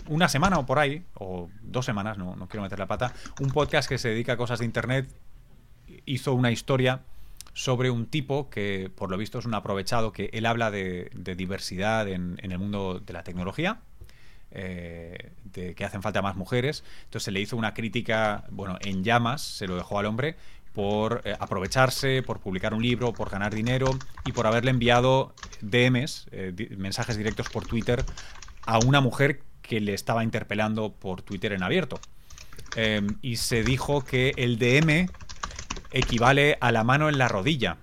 una semana o por ahí, o dos semanas, no, no quiero meter la pata, un podcast que se dedica a cosas de Internet hizo una historia sobre un tipo que por lo visto es un aprovechado, que él habla de, diversidad en, el mundo de la tecnología, eh, de que hacen falta más mujeres. Entonces se le hizo una crítica, bueno, en llamas, se lo dejó al hombre por eh, aprovecharse, por publicar un libro, por ganar dinero y por haberle enviado DMs, eh, mensajes directos por Twitter, a una mujer que le estaba interpelando por Twitter en abierto. y se dijo que el DM equivale a la mano en la rodilla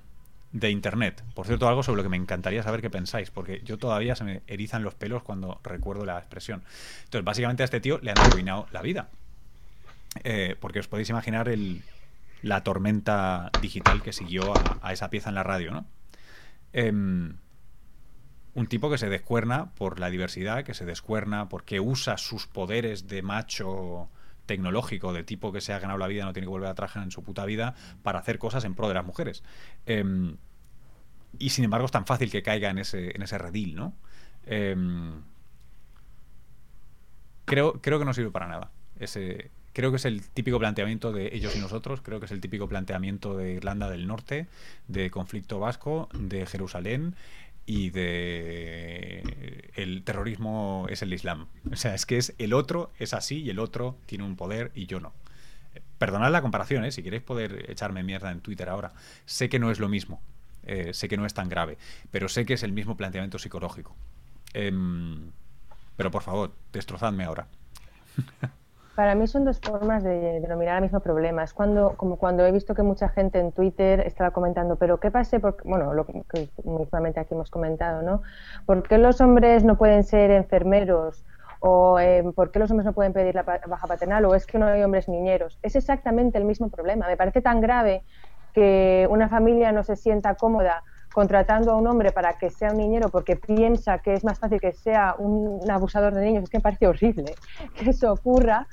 de Internet. Por cierto, algo sobre lo que me encantaría saber qué pensáis, porque yo todavía se me erizan los pelos cuando recuerdo la expresión. Entonces, básicamente a este tío le han arruinado la vida. Eh, porque os podéis imaginar la tormenta digital que siguió a, esa pieza en la radio, ¿no? Em, un tipo que se descuerna por la diversidad, que se descuerna porque usa sus poderes de macho tecnológico de tipo que se ha ganado la vida, no tiene que volver a trabajar en su puta vida para hacer cosas en pro de las mujeres. Em, y sin embargo es tan fácil que caiga en ese, en ese redil, ¿no? Em, creo, creo que no sirve para nada. Ese, creo que es el típico planteamiento de ellos y nosotros, creo que es el típico planteamiento de Irlanda del Norte, de conflicto vasco, de Jerusalén y de el terrorismo es el Islam. O sea, es que es el otro es así y el otro tiene un poder y yo no. Perdonad la comparación, ¿eh? si queréis poder echarme mierda en Twitter ahora. Sé que no es lo mismo, eh, sé que no es tan grave, pero sé que es el mismo planteamiento psicológico. Em, pero por favor, destrozadme ahora. <laughs> Para mí son dos formas de denominar el mismo problema. Es cuando, como cuando he visto que mucha gente en Twitter estaba comentando, pero ¿qué pasa? Porque, bueno, lo que mismamente aquí hemos comentado, ¿no? ¿Por qué los hombres no pueden ser enfermeros? ¿O eh, por qué los hombres no pueden pedir la baja paternal? ¿O es que no hay hombres niñeros? Es exactamente el mismo problema. Me parece tan grave que una familia no se sienta cómoda contratando a un hombre para que sea un niñero porque piensa que es más fácil que sea un, abusador de niños, es que me parece horrible que eso ocurra.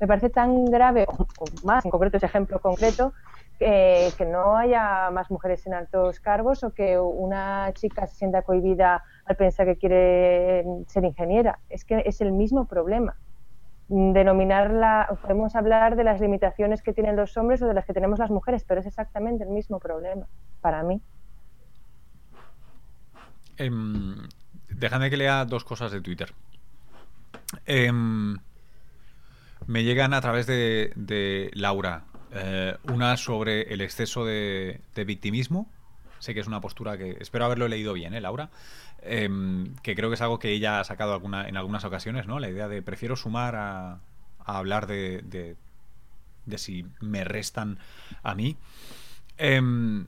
Me parece tan grave, o, más en concreto ese ejemplo concreto, que no haya más mujeres en altos cargos o que una chica se sienta cohibida al pensar que quiere ser ingeniera. Es que es el mismo problema. Denominarla, podemos hablar de las limitaciones que tienen los hombres o de las que tenemos las mujeres, pero es exactamente el mismo problema para mí. Eh, déjame que lea dos cosas de Twitter. Em, me llegan a través de, Laura. Eh, una sobre el exceso de, victimismo. Sé que es una postura que espero haberlo leído bien, ¿eh, Laura? Em, que creo que es algo que ella ha sacado en algunas ocasiones, ¿no? La idea de prefiero sumar a, hablar de, de, de, si me restan a mí. Em,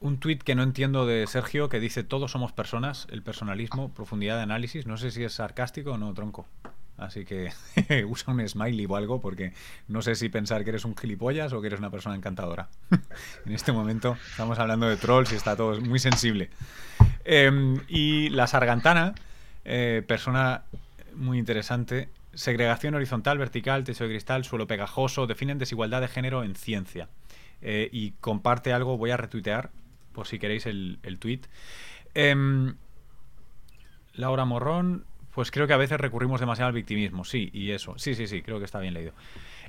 un tuit que no entiendo de Sergio que dice todos somos personas, el personalismo, profundidad de análisis. No sé si es sarcástico o no, tronco. Así que <laughs> usa un smiley o algo porque no sé si pensar que eres un gilipollas o que eres una persona encantadora. <laughs> en este momento estamos hablando de trolls y está todo muy sensible. Em, y la Sargantana, eh, persona muy interesante. Segregación horizontal, vertical, techo de cristal, suelo pegajoso, definen desigualdad de género en ciencia. Eh, y comparte algo, voy a retuitear, por si queréis el, el tweet. Em, Laura Morrón, pues creo que a veces recurrimos demasiado al victimismo, sí, y eso. Sí, sí, sí, creo que está bien leído.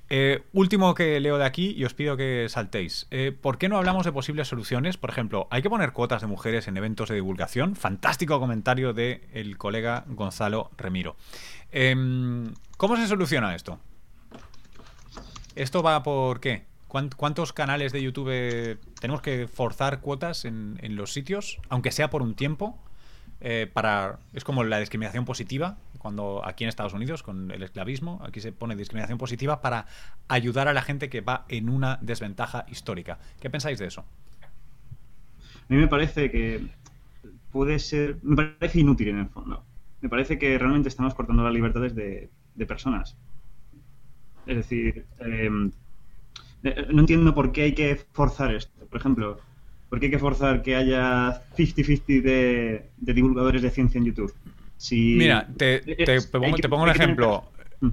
Eh, último que leo de aquí y os pido que saltéis. Eh, ¿Por qué no hablamos de posibles soluciones? Por ejemplo, ¿hay que poner cuotas de mujeres en eventos de divulgación? Fantástico comentario del el colega Gonzalo Remiro. Em, ¿Cómo se soluciona esto? ¿Esto va por qué? ¿Cuántos canales de YouTube tenemos que forzar cuotas en, en los sitios, aunque sea por un tiempo? Eh, para es como la discriminación positiva cuando aquí en Estados Unidos con el esclavismo aquí se pone discriminación positiva para ayudar a la gente que va en una desventaja histórica. ¿qué pensáis de eso? A mí me parece que puede ser me parece inútil en el fondo. Me parece que realmente estamos cortando las libertades de, personas. Es decir em, eh, no entiendo por qué hay que forzar esto. Por ejemplo ¿Por qué hay que forzar que haya 50-50 de, divulgadores de ciencia en YouTube? Si Mira, te, pongo, un ejemplo. Mm.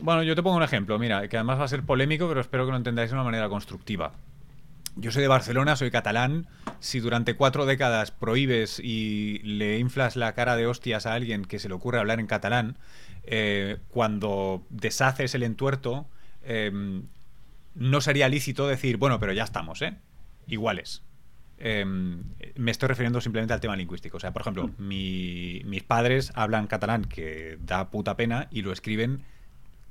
Bueno, yo te pongo un ejemplo, mira, que además va a ser polémico, pero espero que lo entendáis de una manera constructiva. Yo soy de Barcelona, soy catalán. Si durante cuatro décadas prohíbes y le inflas la cara de hostias a alguien que se le ocurre hablar en catalán, eh, cuando deshaces el entuerto, eh, no sería lícito decir, bueno, pero ya estamos, ¿eh? Iguales. Em, me estoy refiriendo simplemente al tema lingüístico. O sea, por ejemplo, mm. mis padres hablan catalán que da puta pena y lo escriben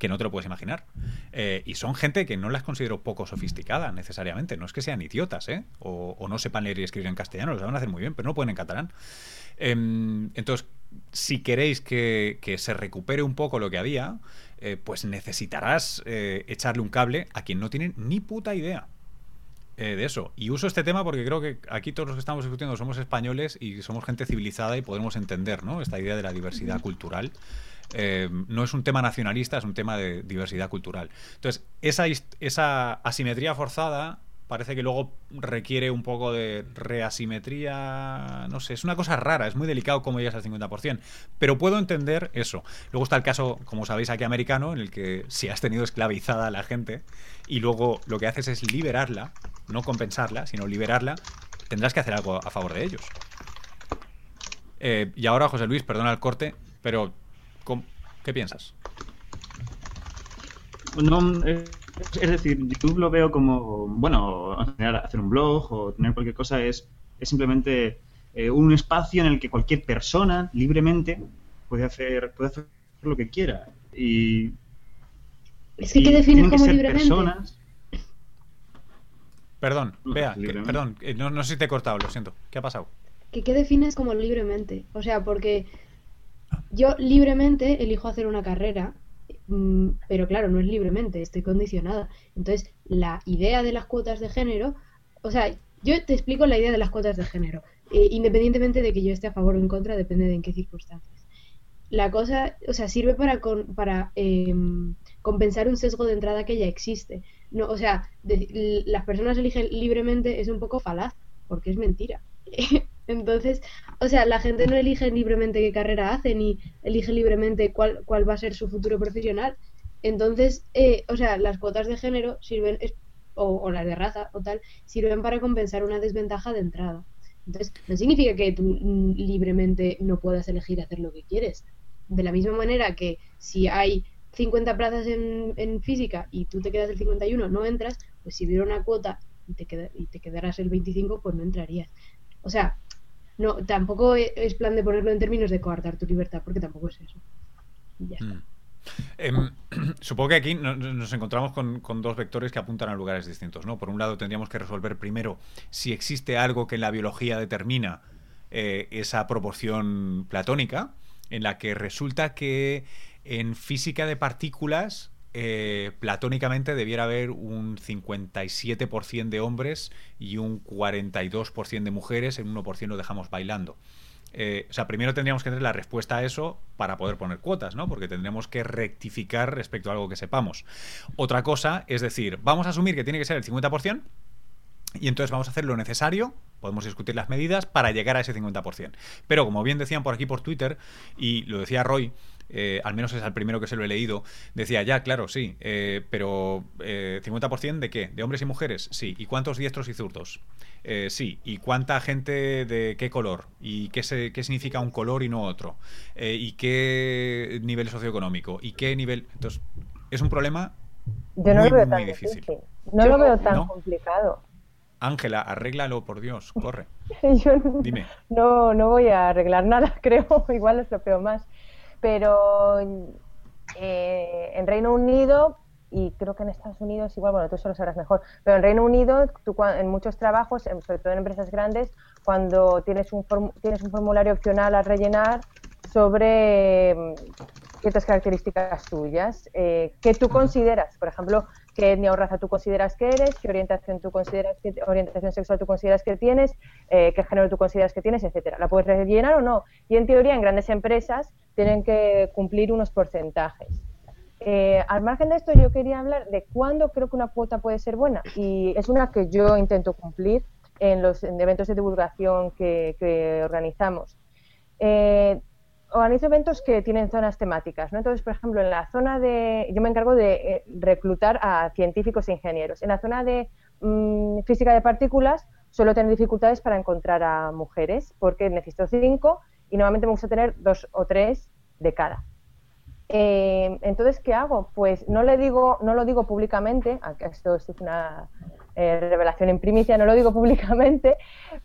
que no te lo puedes imaginar. Eh, y son gente que no las considero poco sofisticada necesariamente. No es que sean idiotas, ¿eh? O, no sepan leer y escribir en castellano, lo saben hacer muy bien, pero no pueden en catalán. Em, entonces, si queréis que, se recupere un poco lo que había, eh, pues necesitarás eh, echarle un cable a quien no tiene ni puta idea. Eh, de eso. Y uso este tema porque creo que aquí todos los que estamos discutiendo somos españoles y somos gente civilizada y podemos entender ¿no? esta idea de la diversidad cultural. Eh, no es un tema nacionalista, es un tema de diversidad cultural. Entonces, esa, esa asimetría forzada parece que luego requiere un poco de reasimetría, no sé, es una cosa rara, es muy delicado cómo llegas al 50%, pero puedo entender eso. Luego está el caso, como sabéis, aquí americano, en el que si has tenido esclavizada a la gente y luego lo que haces es liberarla, no compensarla, sino liberarla, tendrás que hacer algo a favor de ellos. Eh, y ahora, José Luis, perdona el corte, pero ¿qué piensas? No, es decir, YouTube lo veo como, bueno, hacer un blog o tener cualquier cosa es, es simplemente eh, un espacio en el que cualquier persona libremente puede hacer, puede hacer lo que quiera. Y. Es que, ¿qué defines como libremente? Personas... Perdón, vea, perdón, no, no sé si te he cortado, lo siento. ¿Qué ha pasado? ¿Qué, ¿Qué defines como libremente? O sea, porque yo libremente elijo hacer una carrera Mm, pero claro, no es libremente, estoy condicionada. Entonces, la idea de las cuotas de género, o sea, yo te explico la idea de las cuotas de género, eh, independientemente de que yo esté a favor o en contra, depende de en qué circunstancias. La cosa, o sea, sirve para, para em, compensar un sesgo de entrada que ya existe. No, o sea, las personas eligen libremente es un poco falaz, porque es mentira. <laughs> Entonces, o sea, la gente no elige libremente qué carrera hace, ni elige libremente cuál, cuál va a ser su futuro profesional. Entonces, eh, o sea, las cuotas de género sirven, o, las de raza o tal, sirven para compensar una desventaja de entrada. Entonces, no significa que tú mm, libremente no puedas elegir hacer lo que quieres. De la misma manera que si hay 50 plazas en, en física y tú te quedas el 51, no entras, pues si hubiera una cuota y te, queda, y te quedarás el 25, pues no entrarías. O sea, no, tampoco e, es plan de ponerlo en términos de coartar tu libertad, porque tampoco es eso. Mm. Em, <clears throat> supongo que aquí nos encontramos con, dos vectores que apuntan a lugares distintos. ¿no? Por un lado, tendríamos que resolver primero si existe algo que en la biología determina eh, esa proporción platónica, en la que resulta que en física de partículas eh, platónicamente debiera haber un 57% de hombres y un 42% de mujeres, el 1% lo dejamos bailando. Eh, o sea, primero tendríamos que tener la respuesta a eso para poder poner cuotas, ¿no? Porque tendríamos que rectificar respecto a algo que sepamos. Otra cosa es decir, vamos a asumir que tiene que ser el 50%, y entonces vamos a hacer lo necesario, podemos discutir las medidas para llegar a ese 50%. Pero como bien decían por aquí por Twitter, y lo decía Roy, eh, al menos es el primero que se lo he leído, decía, ya, claro, sí, eh, pero eh, 50% de qué? ¿De hombres y mujeres? Sí. ¿Y cuántos diestros y zurdos? Eh, sí. ¿Y cuánta gente de qué color? ¿Y qué, se, qué significa un color y no otro? ¿Y qué nivel socioeconómico? ¿Y qué nivel...? Entonces, es un problema Yo no lo veo tan difícil. No lo veo tan complicado. Ángela, arréglalo, por Dios, corre. <laughs> Yo Dime. No, no voy a arreglar nada, <laughs> creo. Igual es lo peor más pero eh, en Reino Unido y creo que en Estados Unidos igual, bueno, tú solo sabrás mejor, pero en Reino Unido, tú, en muchos trabajos, sobre todo en empresas grandes, cuando tienes un, tienes un formulario opcional a rellenar sobre mm, ciertas características tuyas, eh, que tú consideras, por ejemplo, qué etnia o raza tú consideras que eres, qué orientación tú consideras que orientación sexual tú consideras que tienes, eh, qué género tú consideras que tienes, etcétera. La puedes rellenar o no. Y en teoría, en grandes empresas tienen que cumplir unos porcentajes. Eh, al margen de esto, yo quería hablar de cuándo creo que una cuota puede ser buena. Y es una que yo intento cumplir en los eventos de divulgación que, organizamos. Eh, organizo eventos que tienen zonas temáticas, ¿no? Entonces, por ejemplo, en la zona de, yo me encargo de eh, reclutar a científicos e ingenieros. En la zona de mm, física de partículas suelo tener dificultades para encontrar a mujeres porque necesito cinco y normalmente me gusta tener dos o tres de cada. Eh, entonces, ¿qué hago? Pues no le digo, no lo digo públicamente, esto es una eh, revelación en primicia, no lo digo <laughs> públicamente,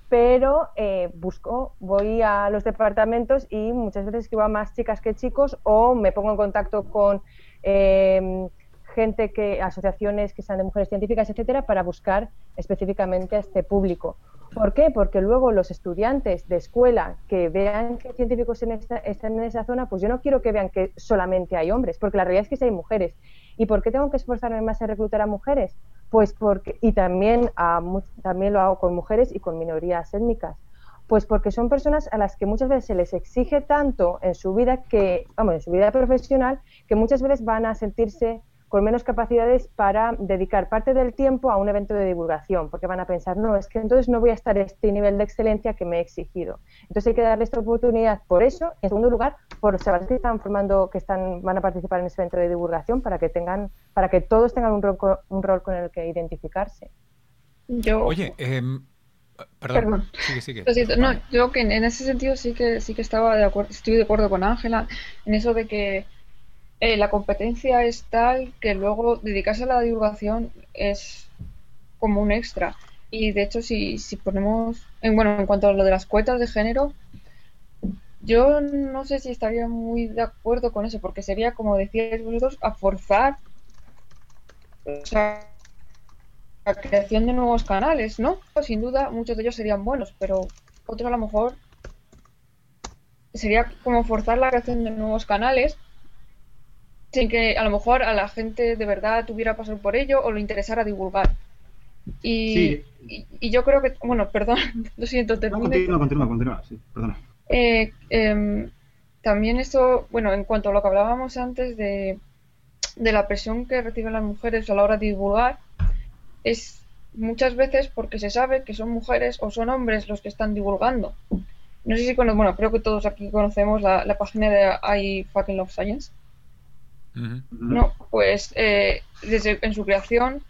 pero eh, busco, voy a los departamentos y muchas veces escribo a más chicas que chicos o me pongo en contacto con eh, gente que, asociaciones que sean de mujeres científicas, etcétera, para buscar específicamente a este público. ¿Por qué? Porque luego los estudiantes de escuela que vean que científicos en están en esa zona, pues yo no quiero que vean que solamente hay hombres, porque la realidad es que sí hay mujeres. ¿Y por qué tengo que esforzarme más en reclutar a mujeres? Pues porque, y también, a, también lo hago con mujeres y con minorías étnicas. Pues porque son personas a las que muchas veces se les exige tanto en su vida que, vamos, en su vida profesional, que muchas veces van a sentirse con menos capacidades para dedicar parte del tiempo a un evento de divulgación, porque van a pensar, no, es que entonces no voy a estar a este nivel de excelencia que me he exigido. Entonces hay que darle esta oportunidad por eso, en segundo lugar, por los chavales que están formando, que están, van a participar en ese evento de divulgación, para que tengan, para que todos tengan un rol, un rol con el que identificarse. Yo... Oye, em, Perdón. Sigue, sigue. No, yo que en ese sentido sí que sí que estaba de acuerdo, estoy de acuerdo con Ángela en eso de que eh, la competencia es tal que luego dedicarse a la divulgación es como un extra. Y de hecho, si, si ponemos, en, bueno, en cuanto a lo de las cuotas de género, yo no sé si estaría muy de acuerdo con eso, porque sería, como decíais vosotros, a forzar la creación de nuevos canales, ¿no? Sin duda, muchos de ellos serían buenos, pero otros a lo mejor sería como forzar la creación de nuevos canales sin que a lo mejor a la gente de verdad tuviera pasar por ello o lo interesara divulgar. Y, y, yo creo que, bueno, perdón, <laughs> lo siento, te continúa, continúa, continúa, sí, perdona. Eh, em, también esto, bueno, en cuanto a lo que hablábamos antes de, de la presión que reciben las mujeres a la hora de divulgar, es muchas veces porque se sabe que son mujeres o son hombres los que están divulgando. No sé si conocemos, bueno, creo que todos aquí conocemos la, la página de I Fucking Love Science. No, pues eh, desde en su creación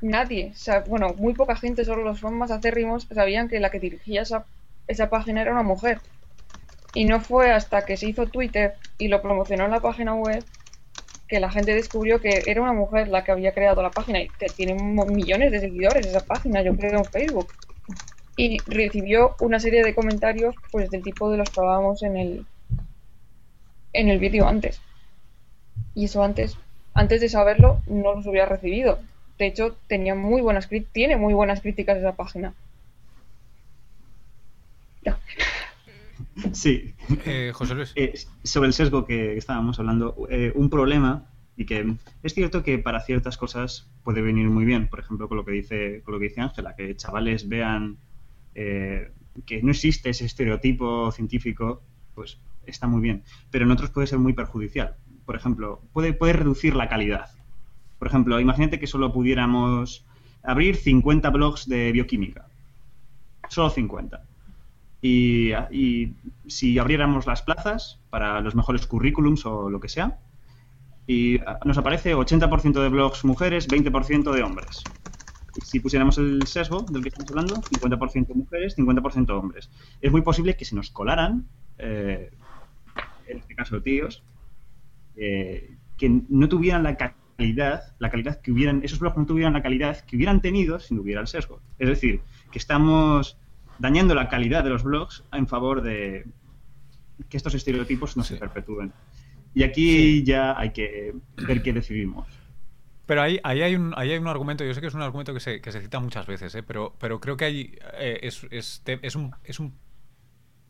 nadie, bueno, muy poca gente, solo los fans más acérrimos sabían que la que dirigía esa, esa página era una mujer. Y no fue hasta que se hizo Twitter y lo promocionó en la página web que la gente descubrió que era una mujer la que había creado la página y que tiene millones de seguidores esa página, yo creo en Facebook. Y recibió una serie de comentarios pues del tipo de los que hablábamos en el en el vídeo antes. Y eso antes, antes de saberlo, no los hubiera recibido. De hecho, tenía muy buenas tiene muy buenas críticas esa página. Sí. Eh, José Luis. Eh, sobre el sesgo que estábamos hablando, eh, un problema y que es cierto que para ciertas cosas puede venir muy bien, por ejemplo, con lo que dice con lo que dice Ángela, que chavales vean que no existe ese estereotipo científico, pues está muy bien, pero en otros puede ser muy perjudicial por ejemplo, puede, puede reducir la calidad. Por ejemplo, imagínate que solo pudiéramos abrir 50 blogs de bioquímica. Solo 50. Y, si abriéramos las plazas para los mejores currículums o lo que sea, y nos aparece 80% de blogs mujeres, 20% de hombres. Si pusiéramos el sesgo del que estamos hablando, 50% mujeres, 50% hombres. Es muy posible que se nos colaran, eh, en este caso tíos, eh, que no tuvieran la calidad, la calidad que hubieran, esos blogs no tuvieran la calidad que hubieran tenido si no hubiera el sesgo. Es decir, que estamos dañando la calidad de los blogs en favor de que estos estereotipos no se perpetúen. Y aquí ya hay que ver qué decidimos. Pero ahí, ahí, hay un, ahí hay un argumento, yo sé que es un argumento que se, que se cita muchas veces, ¿eh? pero, pero creo que hay, eh, es, es, es, un, es, un,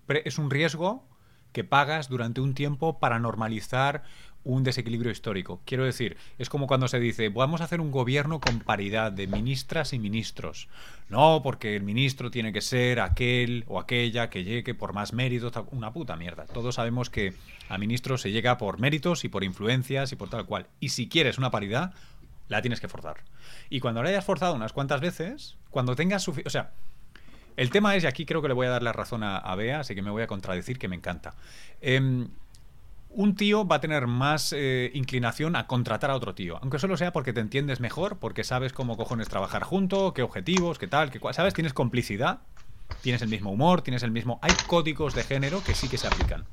es un riesgo que pagas durante un tiempo para normalizar un desequilibrio histórico. Quiero decir, es como cuando se dice, vamos a hacer un gobierno con paridad de ministras y ministros. No, porque el ministro tiene que ser aquel o aquella que llegue por más méritos, una puta mierda. Todos sabemos que a ministros se llega por méritos y por influencias y por tal cual. Y si quieres una paridad, la tienes que forzar. Y cuando la hayas forzado unas cuantas veces, cuando tengas suficiente... O sea, el tema es, y aquí creo que le voy a dar la razón a, Bea, así que me voy a contradecir, que me encanta. Eh, un tío va a tener más eh, inclinación a contratar a otro tío, aunque solo sea porque te entiendes mejor, porque sabes cómo cojones trabajar junto, qué objetivos, qué tal, qué sabes, tienes complicidad, tienes el mismo humor, tienes el mismo, hay códigos de género que sí que se aplican.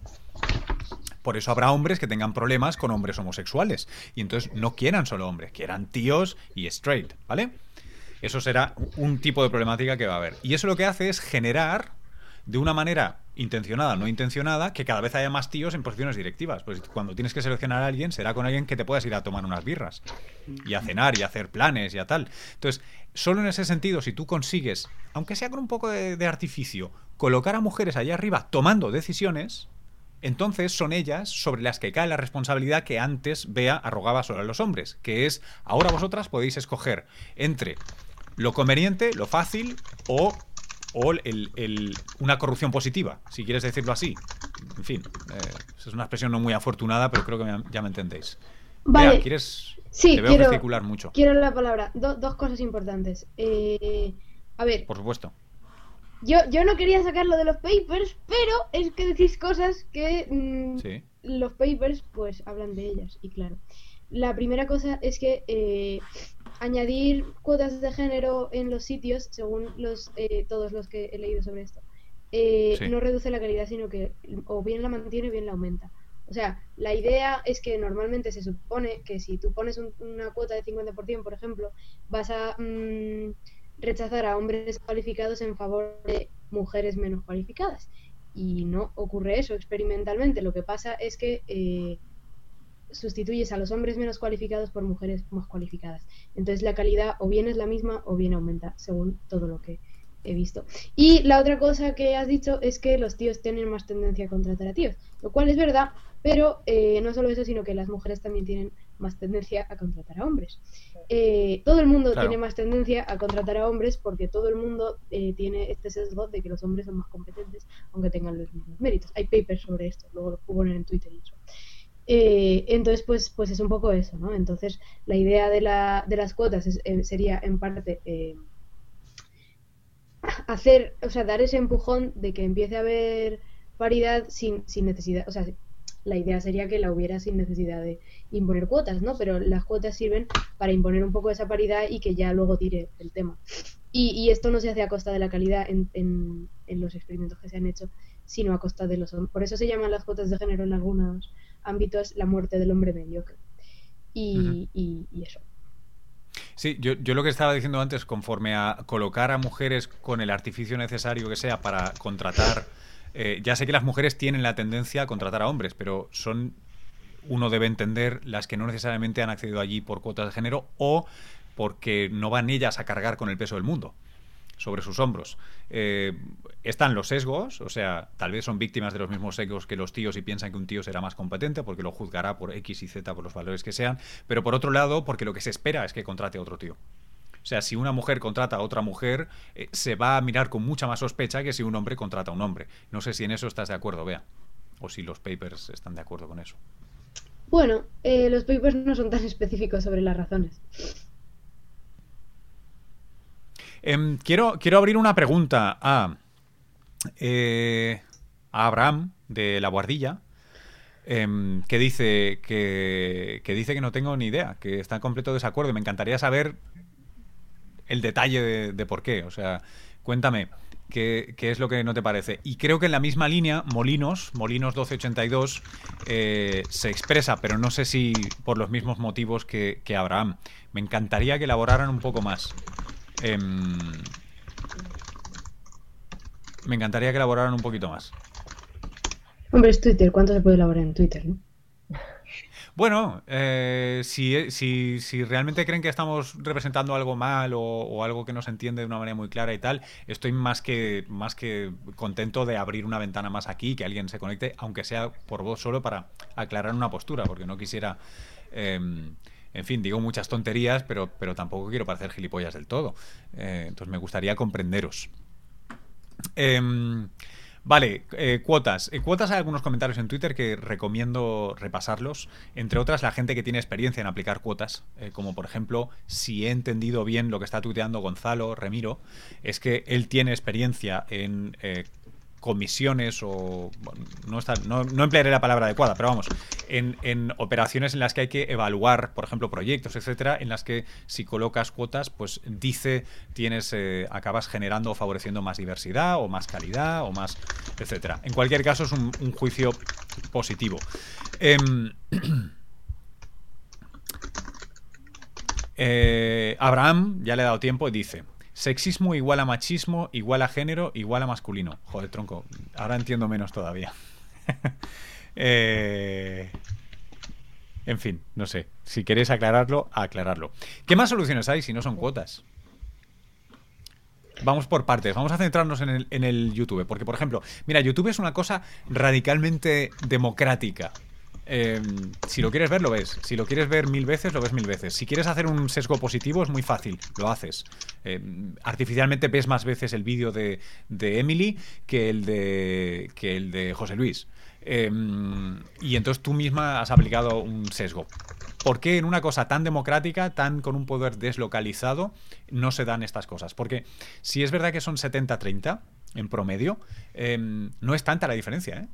Por eso habrá hombres que tengan problemas con hombres homosexuales y entonces no quieran solo hombres, quieran tíos y straight, ¿vale? Eso será un tipo de problemática que va a haber. Y eso lo que hace es generar de una manera intencionada no intencionada, que cada vez haya más tíos en posiciones directivas. Pues cuando tienes que seleccionar a alguien, será con alguien que te puedas ir a tomar unas birras y a cenar y a hacer planes y a tal. Entonces, solo en ese sentido, si tú consigues, aunque sea con un poco de, artificio, colocar a mujeres allá arriba tomando decisiones, entonces son ellas sobre las que cae la responsabilidad que antes Bea arrogaba sobre los hombres, que es ahora vosotras podéis escoger entre lo conveniente, lo fácil o o el, una corrupción positiva, si quieres decirlo así. En fin, eh, es una expresión no muy afortunada, pero creo que ya me entendéis. Vale. ¿quieres? Sí, Te veo quiero, mucho. Quiero la palabra. dos cosas importantes. Eh, a ver. Por supuesto. Yo, yo no quería sacarlo de los papers, pero es que decís cosas que mm, los papers pues hablan de ellas, y claro. La primera cosa es que eh, añadir cuotas de género en los sitios, según los eh, todos los que he leído sobre esto, eh, no reduce la calidad, sino que o bien la mantiene o bien la aumenta. O sea, la idea es que normalmente se supone que si tú pones una cuota de 50%, por ejemplo, vas a mm, rechazar a hombres cualificados en favor de mujeres menos cualificadas. Y no ocurre eso experimentalmente. Lo que pasa es que eh, sustituyes a los hombres menos cualificados por mujeres más cualificadas. Entonces la calidad o bien es la misma o bien aumenta, según todo lo que he visto. Y la otra cosa que has dicho es que los tíos tienen más tendencia a contratar a tíos, lo cual es verdad, pero eh, no solo eso, sino que las mujeres también tienen más tendencia a contratar a hombres. Eh, todo el mundo tiene más tendencia a contratar a hombres porque todo el mundo eh, tiene este sesgo de que los hombres son más competentes aunque tengan los mismos méritos. Hay papers sobre esto, luego lo puedo poner en Twitter y eso. Eh, entonces, pues, pues es un poco eso, ¿no? Entonces, la idea de, la, de las cuotas eh, sería, en parte, eh, hacer, o sea, dar ese empujón de que empiece a haber paridad sin, sin necesidad, o sea, la idea sería que la hubiera sin necesidad de imponer cuotas, ¿no? Pero las cuotas sirven para imponer un poco esa paridad y que ya luego tire el tema. Y, y esto no se hace a costa de la calidad en, en, en los experimentos que se han hecho, sino a costa de los... Por eso se llaman las cuotas de género en algunos ámbito es la muerte del hombre mediocre. Y, y, eso. Sí, yo, yo, lo que estaba diciendo antes, conforme a colocar a mujeres con el artificio necesario que sea para contratar, eh, ya sé que las mujeres tienen la tendencia a contratar a hombres, pero son, uno debe entender, las que no necesariamente han accedido allí por cuotas de género o porque no van ellas a cargar con el peso del mundo sobre sus hombros. Eh, están los sesgos, o sea, tal vez son víctimas de los mismos sesgos que los tíos y piensan que un tío será más competente porque lo juzgará por X y Z, por los valores que sean, pero por otro lado, porque lo que se espera es que contrate a otro tío. O sea, si una mujer contrata a otra mujer, eh, se va a mirar con mucha más sospecha que si un hombre contrata a un hombre. No sé si en eso estás de acuerdo, Bea, o si los papers están de acuerdo con eso. Bueno, eh, los papers no son tan específicos sobre las razones. Em, quiero, quiero abrir una pregunta a, eh, a Abraham de La Guardilla. Em, que dice que, que, dice que no tengo ni idea, que está en completo desacuerdo. Me encantaría saber el detalle de, por qué. O sea, cuéntame. ¿Qué, ¿Qué, es lo que no te parece? Y creo que en la misma línea, Molinos, Molinos 1282, eh, se expresa, pero no sé si por los mismos motivos que, que Abraham. Me encantaría que elaboraran un poco más. Em, me encantaría que elaboraran un poquito más. Hombre, es Twitter. ¿Cuánto se puede elaborar en Twitter? No? <laughs> Bueno, eh, si, si, si, realmente creen que estamos representando algo mal o, algo que no se entiende de una manera muy clara y tal, estoy más que, más que contento de abrir una ventana más aquí, que alguien se conecte, aunque sea por voz solo para aclarar una postura, porque no quisiera... Em, en fin, digo muchas tonterías, pero, pero tampoco quiero parecer gilipollas del todo. Eh, entonces me gustaría comprenderos. Em, Vale, eh, cuotas. En cuotas hay algunos comentarios en Twitter que recomiendo repasarlos. Entre otras, la gente que tiene experiencia en aplicar cuotas, eh, como por ejemplo, si he entendido bien lo que está tuiteando Gonzalo Remiro, es que él tiene experiencia en eh, comisiones o no, está, no, emplearé la palabra adecuada, pero vamos, en, operaciones en las que hay que evaluar, por ejemplo, proyectos, etcétera, en las que si colocas cuotas, pues dice tienes eh, acabas generando o favoreciendo más diversidad o más calidad o más, etcétera. En cualquier caso es un, juicio positivo. Em, <clears throat> eh, Abraham, ya le he dado tiempo, dice, Sexismo igual a machismo, igual a género, igual a masculino. Joder, tronco. Ahora entiendo menos todavía. <laughs> Eh, en fin, no sé. Si queréis aclararlo, aclararlo. ¿Qué más soluciones hay si no son cuotas? Vamos por partes, vamos a centrarnos en el, en el YouTube, porque por ejemplo, mira, YouTube es una cosa radicalmente democrática. Em, si lo quieres ver, lo ves. Si lo quieres ver mil veces, lo ves mil veces. Si quieres hacer un sesgo positivo, es muy fácil, lo haces. Em, artificialmente ves más veces el vídeo de, Emily que el de, que el de José Luis. Em, y entonces tú misma has aplicado un sesgo. ¿Por qué en una cosa tan democrática, tan con un poder deslocalizado, no se dan estas cosas? Porque si es verdad que son 70-30 en promedio, no es tanta la diferencia, ¿eh?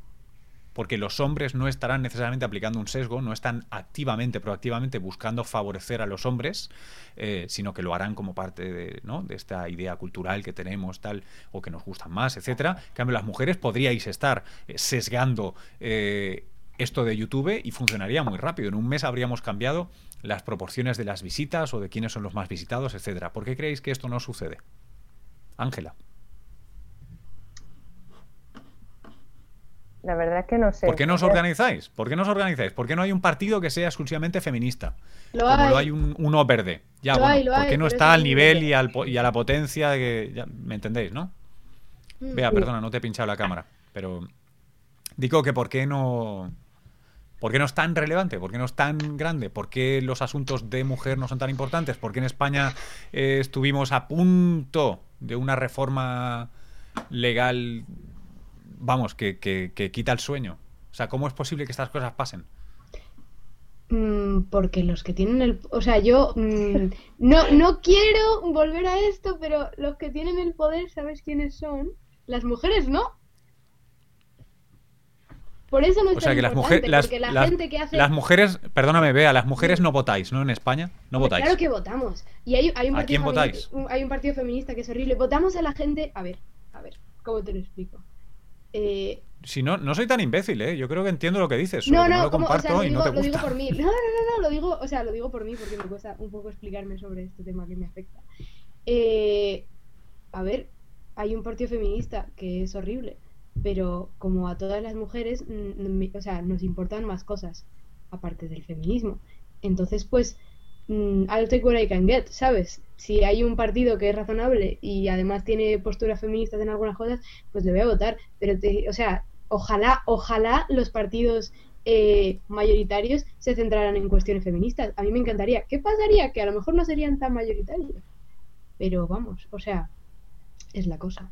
Porque los hombres no estarán necesariamente aplicando un sesgo, no están activamente, proactivamente buscando favorecer a los hombres, eh, sino que lo harán como parte de, esta idea cultural que tenemos, tal, o que nos gustan más, etcétera. En cambio, las mujeres podríais estar eh, sesgando eh, esto de YouTube y funcionaría muy rápido. En un mes habríamos cambiado las proporciones de las visitas o de quiénes son los más visitados, etcétera. ¿Por qué creéis que esto no sucede? Ángela. La verdad es que no sé. ¿Por qué no os organizáis? ¿Por qué no os organizáis? ¿Por qué no hay un partido que sea exclusivamente feminista? Lo como hay. lo hay un, uno verde. Ya, bueno, ¿por qué no está al nivel y, al, y, a la potencia de que. Ya, ¿Me entendéis, no? Mm, Vea, perdona, no te he pinchado la cámara. Pero. Digo que ¿por qué no. ¿Por qué no es tan relevante? ¿Por qué no es tan grande? ¿Por qué los asuntos de mujer no son tan importantes? ¿Por qué en España eh, estuvimos a punto de una reforma legal vamos, que, que, quita el sueño. O sea, ¿cómo es posible que estas cosas pasen? Mm, porque los que tienen el... O sea, yo mm, no, no quiero volver a esto, pero los que tienen el poder, ¿sabes quiénes son? Las mujeres no. Por eso no es o sea, que las mujeres, las, la gente que hace... las mujeres, perdóname, vea, las mujeres no votáis, ¿no? En España no votáis. Claro que votamos. Y hay, hay un ¿A quién votáis? Hay un partido feminista que es horrible. Votamos a la gente. A ver, a ver, ¿cómo te lo explico? Eh, si no, no soy tan imbécil, ¿eh? Yo creo que entiendo lo que dices. No, no, lo comparto lo digo, Lo digo por mí. No, no, no, no, lo digo, o sea, lo digo por mí porque me cuesta un poco explicarme sobre este tema que me afecta. Eh, a ver, hay un partido feminista que es horrible, pero como a todas las mujeres, o sea, nos importan más cosas aparte del feminismo. Entonces, pues, mm, I'll take what I can get, ¿sabes? Si hay un partido que es razonable y además tiene posturas feministas en algunas cosas, pues le voy a votar. Pero, o sea, ojalá, ojalá los partidos eh, mayoritarios se centraran en cuestiones feministas. A mí me encantaría. ¿Qué pasaría? Que a lo mejor no serían tan mayoritarios. Pero vamos, o sea, es la cosa.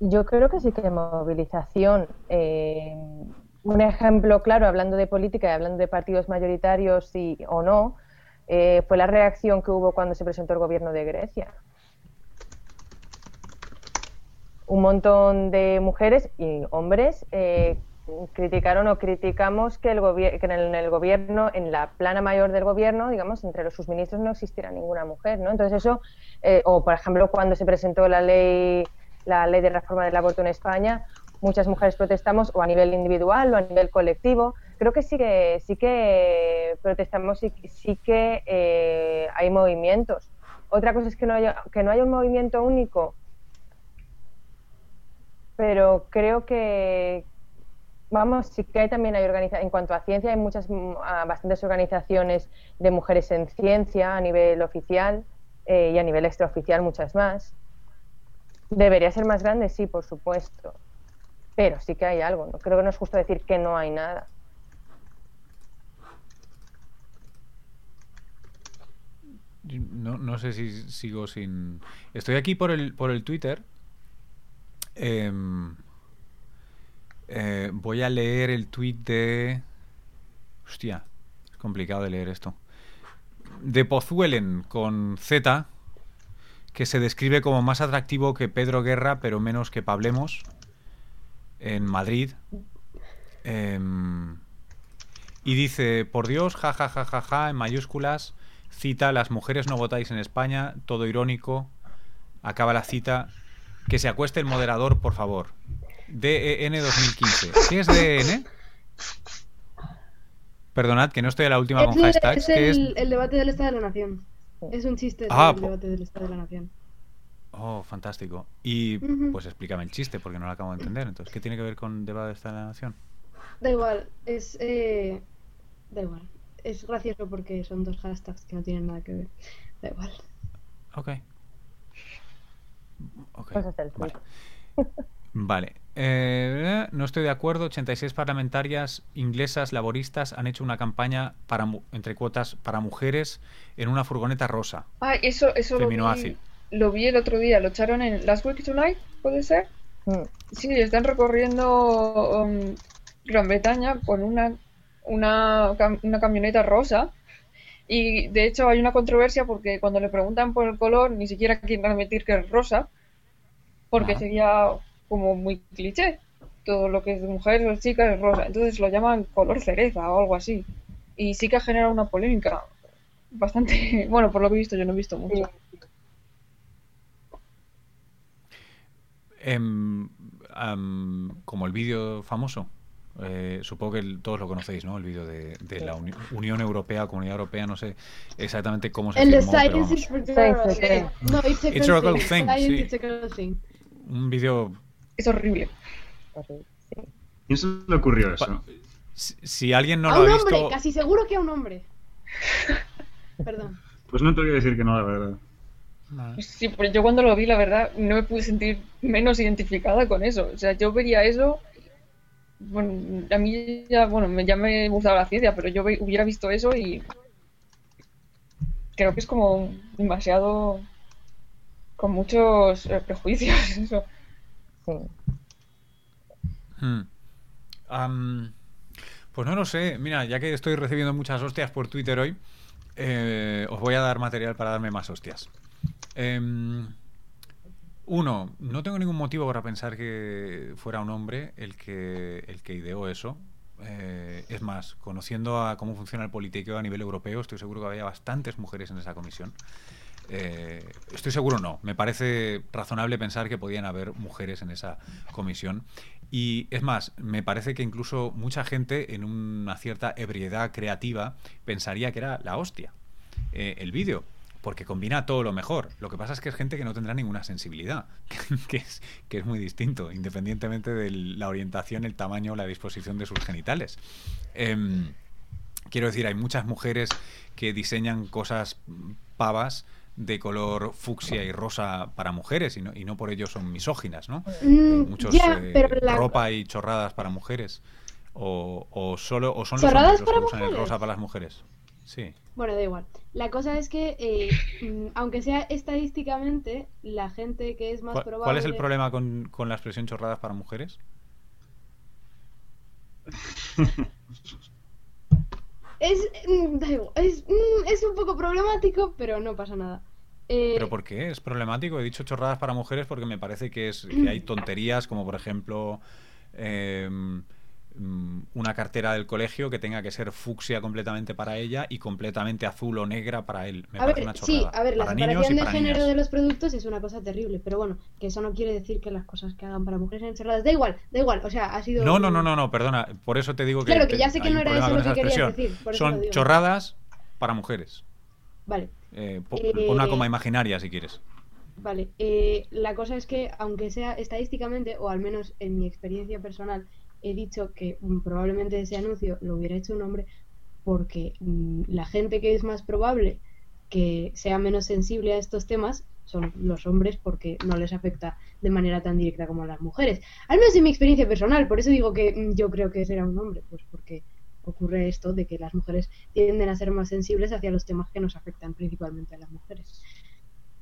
Yo creo que sí que movilización. Eh, un ejemplo claro, hablando de política y hablando de partidos mayoritarios sí o no, eh, fue la reacción que hubo cuando se presentó el gobierno de Grecia. un montón de mujeres y hombres eh, criticaron o criticamos que, el que en, el, gobierno, en la plana mayor del gobierno, digamos, entre los sus ministros no existiera ninguna mujer, ¿no? Entonces eso, eh, o por ejemplo cuando se presentó la ley, la ley de reforma del aborto en España, muchas mujeres protestamos o a nivel individual o a nivel colectivo. Creo que sí que sí que protestamos y sí que eh, hay movimientos. Otra cosa es que no haya, que no haya un movimiento único, pero creo que, Vamos, sí que hay, también hay organizaciones, en cuanto a ciencia, hay muchas, mm, bastantes organizaciones de mujeres en ciencia a nivel oficial eh, y a nivel extraoficial muchas más. Debería ser más grande, sí, por supuesto, pero sí que hay algo. ¿no? Creo que no es justo decir que no hay nada. No, no sé si sigo sin. Estoy aquí por el, por el Twitter. Eh, eh, voy a leer el tweet de. Hostia, es complicado de leer esto. De Pozuelen con Z, que se describe como más atractivo que Pedro Guerra, pero menos que Pablemos, en Madrid. Em, y dice: Por Dios, ja, ja, ja, ja, ja, en mayúsculas. Cita: Las mujeres no votáis en España, todo irónico. Acaba la cita. Que se acueste el moderador, por favor. DEN 2015. ¿Qué es DEN? Perdonad, que no estoy a la última con hashtags. Es, el, debate del Estado de la Nación. Es un chiste ah, del debate del Estado de la Nación. Oh, fantástico. Y pues explícame el chiste, porque no lo acabo de entender. Entonces, ¿qué tiene que ver con debate del Estado de la Nación? Da igual, es. Eh... Da igual. Es gracioso porque son dos hashtags que no tienen nada que ver. Da igual. Ok. Ok. Pues vale. <laughs> vale. Eh, no estoy de acuerdo. 86 parlamentarias inglesas laboristas han hecho una campaña para entre cuotas para mujeres en una furgoneta rosa. Ah, eso, eso lo vi, lo vi, el otro día. Lo echaron en Last Week Tonight, ¿puede ser? Mm. Sí, están recorriendo um, Gran Bretaña con una, una, una camioneta rosa. Y de hecho hay una controversia porque cuando le preguntan por el color ni siquiera quieren admitir que es rosa, porque sería como muy cliché. Todo lo que es de mujeres o chicas es rosa. Entonces lo llaman color cereza o algo así. Y sí que ha generado una polémica bastante. <laughs> Bueno, por lo que he visto, yo no he visto mucho. Em, como el vídeo famoso. Eh, supongo que todos lo conocéis, ¿no? El vídeo de, la Unión Europea, Comunidad Europea, no sé exactamente cómo se llama. No, it's a thing. Un vídeo es horrible. ¿Quién se le ocurrió eso? Si, alguien no a lo un ha hombre, visto... casi seguro que a un hombre. Perdón. <laughs> Pues no te voy a decir que no, la verdad. Sí, pero yo cuando lo vi, la verdad, no me pude sentir menos identificada con eso. O sea, yo vería eso. Bueno, a mí ya, bueno, ya me gustaba la ciencia, pero yo hubiera visto eso y. Creo que es como demasiado. con muchos eh, prejuicios. <laughs> Eso. Hmm. pues no lo sé. Mira, ya que estoy recibiendo muchas hostias por Twitter hoy, eh, os voy a dar material para darme más hostias. Em, uno, no tengo ningún motivo para pensar que fuera un hombre el que, el que ideó eso. Eh, es más, conociendo a cómo funciona el político a nivel europeo, estoy seguro que había bastantes mujeres en esa comisión. Eh, estoy seguro no. Me parece razonable pensar que podían haber mujeres en esa comisión. Y es más, me parece que incluso mucha gente en una cierta ebriedad creativa pensaría que era la hostia eh, el vídeo. Porque combina todo lo mejor. Lo que pasa es que es gente que no tendrá ninguna sensibilidad, <laughs> que es, que es muy distinto, independientemente de la orientación, el tamaño o la disposición de sus genitales. Em, quiero decir, hay muchas mujeres que diseñan cosas pavas de color fucsia y rosa para mujeres y no, y no por ello son misóginas, ¿no? Mm, Muchos eh, ropa y chorradas para mujeres o, o solo o son los hombres los que usan el rosa para las mujeres. Sí. Bueno, da igual. La cosa es que, eh, mm, aunque sea estadísticamente, la gente que es más probable... ¿Cuál es el problema con, con la expresión chorradas para mujeres? Es, mm, es, mm, es un poco problemático, pero no pasa nada. Eh, ¿Pero por qué? ¿Es problemático? He dicho chorradas para mujeres porque me parece que, es, que hay <clears throat> tonterías como, por ejemplo, em, mm, una cartera del colegio que tenga que ser fucsia completamente para ella y completamente azul o negra para él. Me a parece ver, una sí, a ver, la para separación de género niñas. de los productos es una cosa terrible, pero bueno, que eso no quiere decir que las cosas que hagan para mujeres sean cerradas. Da igual, da igual, o sea, ha sido... No, no, no, no, no, perdona. Por eso te digo que, Claro, que ya sé que no era eso lo que querías decir, por eso lo Son chorradas para mujeres. Vale, Eh, Eh, una coma imaginaria si quieres. Vale, eh, la cosa es que aunque sea estadísticamente, o al menos en mi experiencia personal, he dicho que mm, probablemente ese anuncio lo hubiera hecho un hombre porque mm, la gente que es más probable que sea menos sensible a estos temas son los hombres porque no les afecta de manera tan directa como a las mujeres. Al menos en mi experiencia personal, por eso digo que mm, yo creo que será un hombre, pues porque ocurre esto de que las mujeres tienden a ser más sensibles hacia los temas que nos afectan principalmente a las mujeres.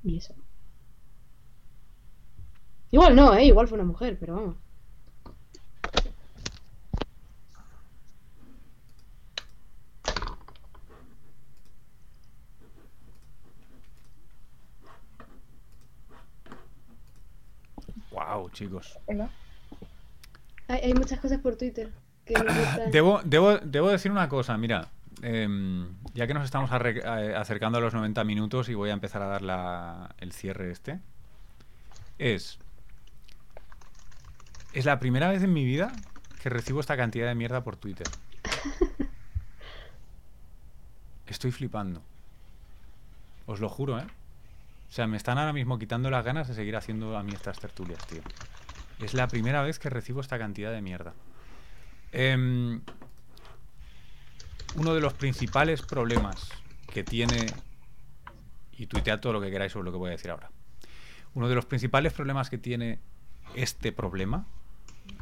Y eso. Igual no, ¿eh? Igual fue una mujer, pero vamos. Wow, chicos. Hay, hay muchas cosas por Twitter que. <coughs> Debo, debo, debo decir una cosa, mira, em, ya que nos estamos eh, acercando a los 90 minutos y voy a empezar a dar la- el cierre este, es, es la primera vez en mi vida que recibo esta cantidad de mierda por Twitter. <laughs> Estoy flipando. Os lo juro, ¿eh? O sea, me están ahora mismo quitando las ganas de seguir haciendo a mí estas tertulias, tío. Es la primera vez que recibo esta cantidad de mierda. Em, uno de los principales problemas que tiene, y tuitead todo lo que queráis sobre lo que voy a decir ahora, uno de los principales problemas que tiene este problema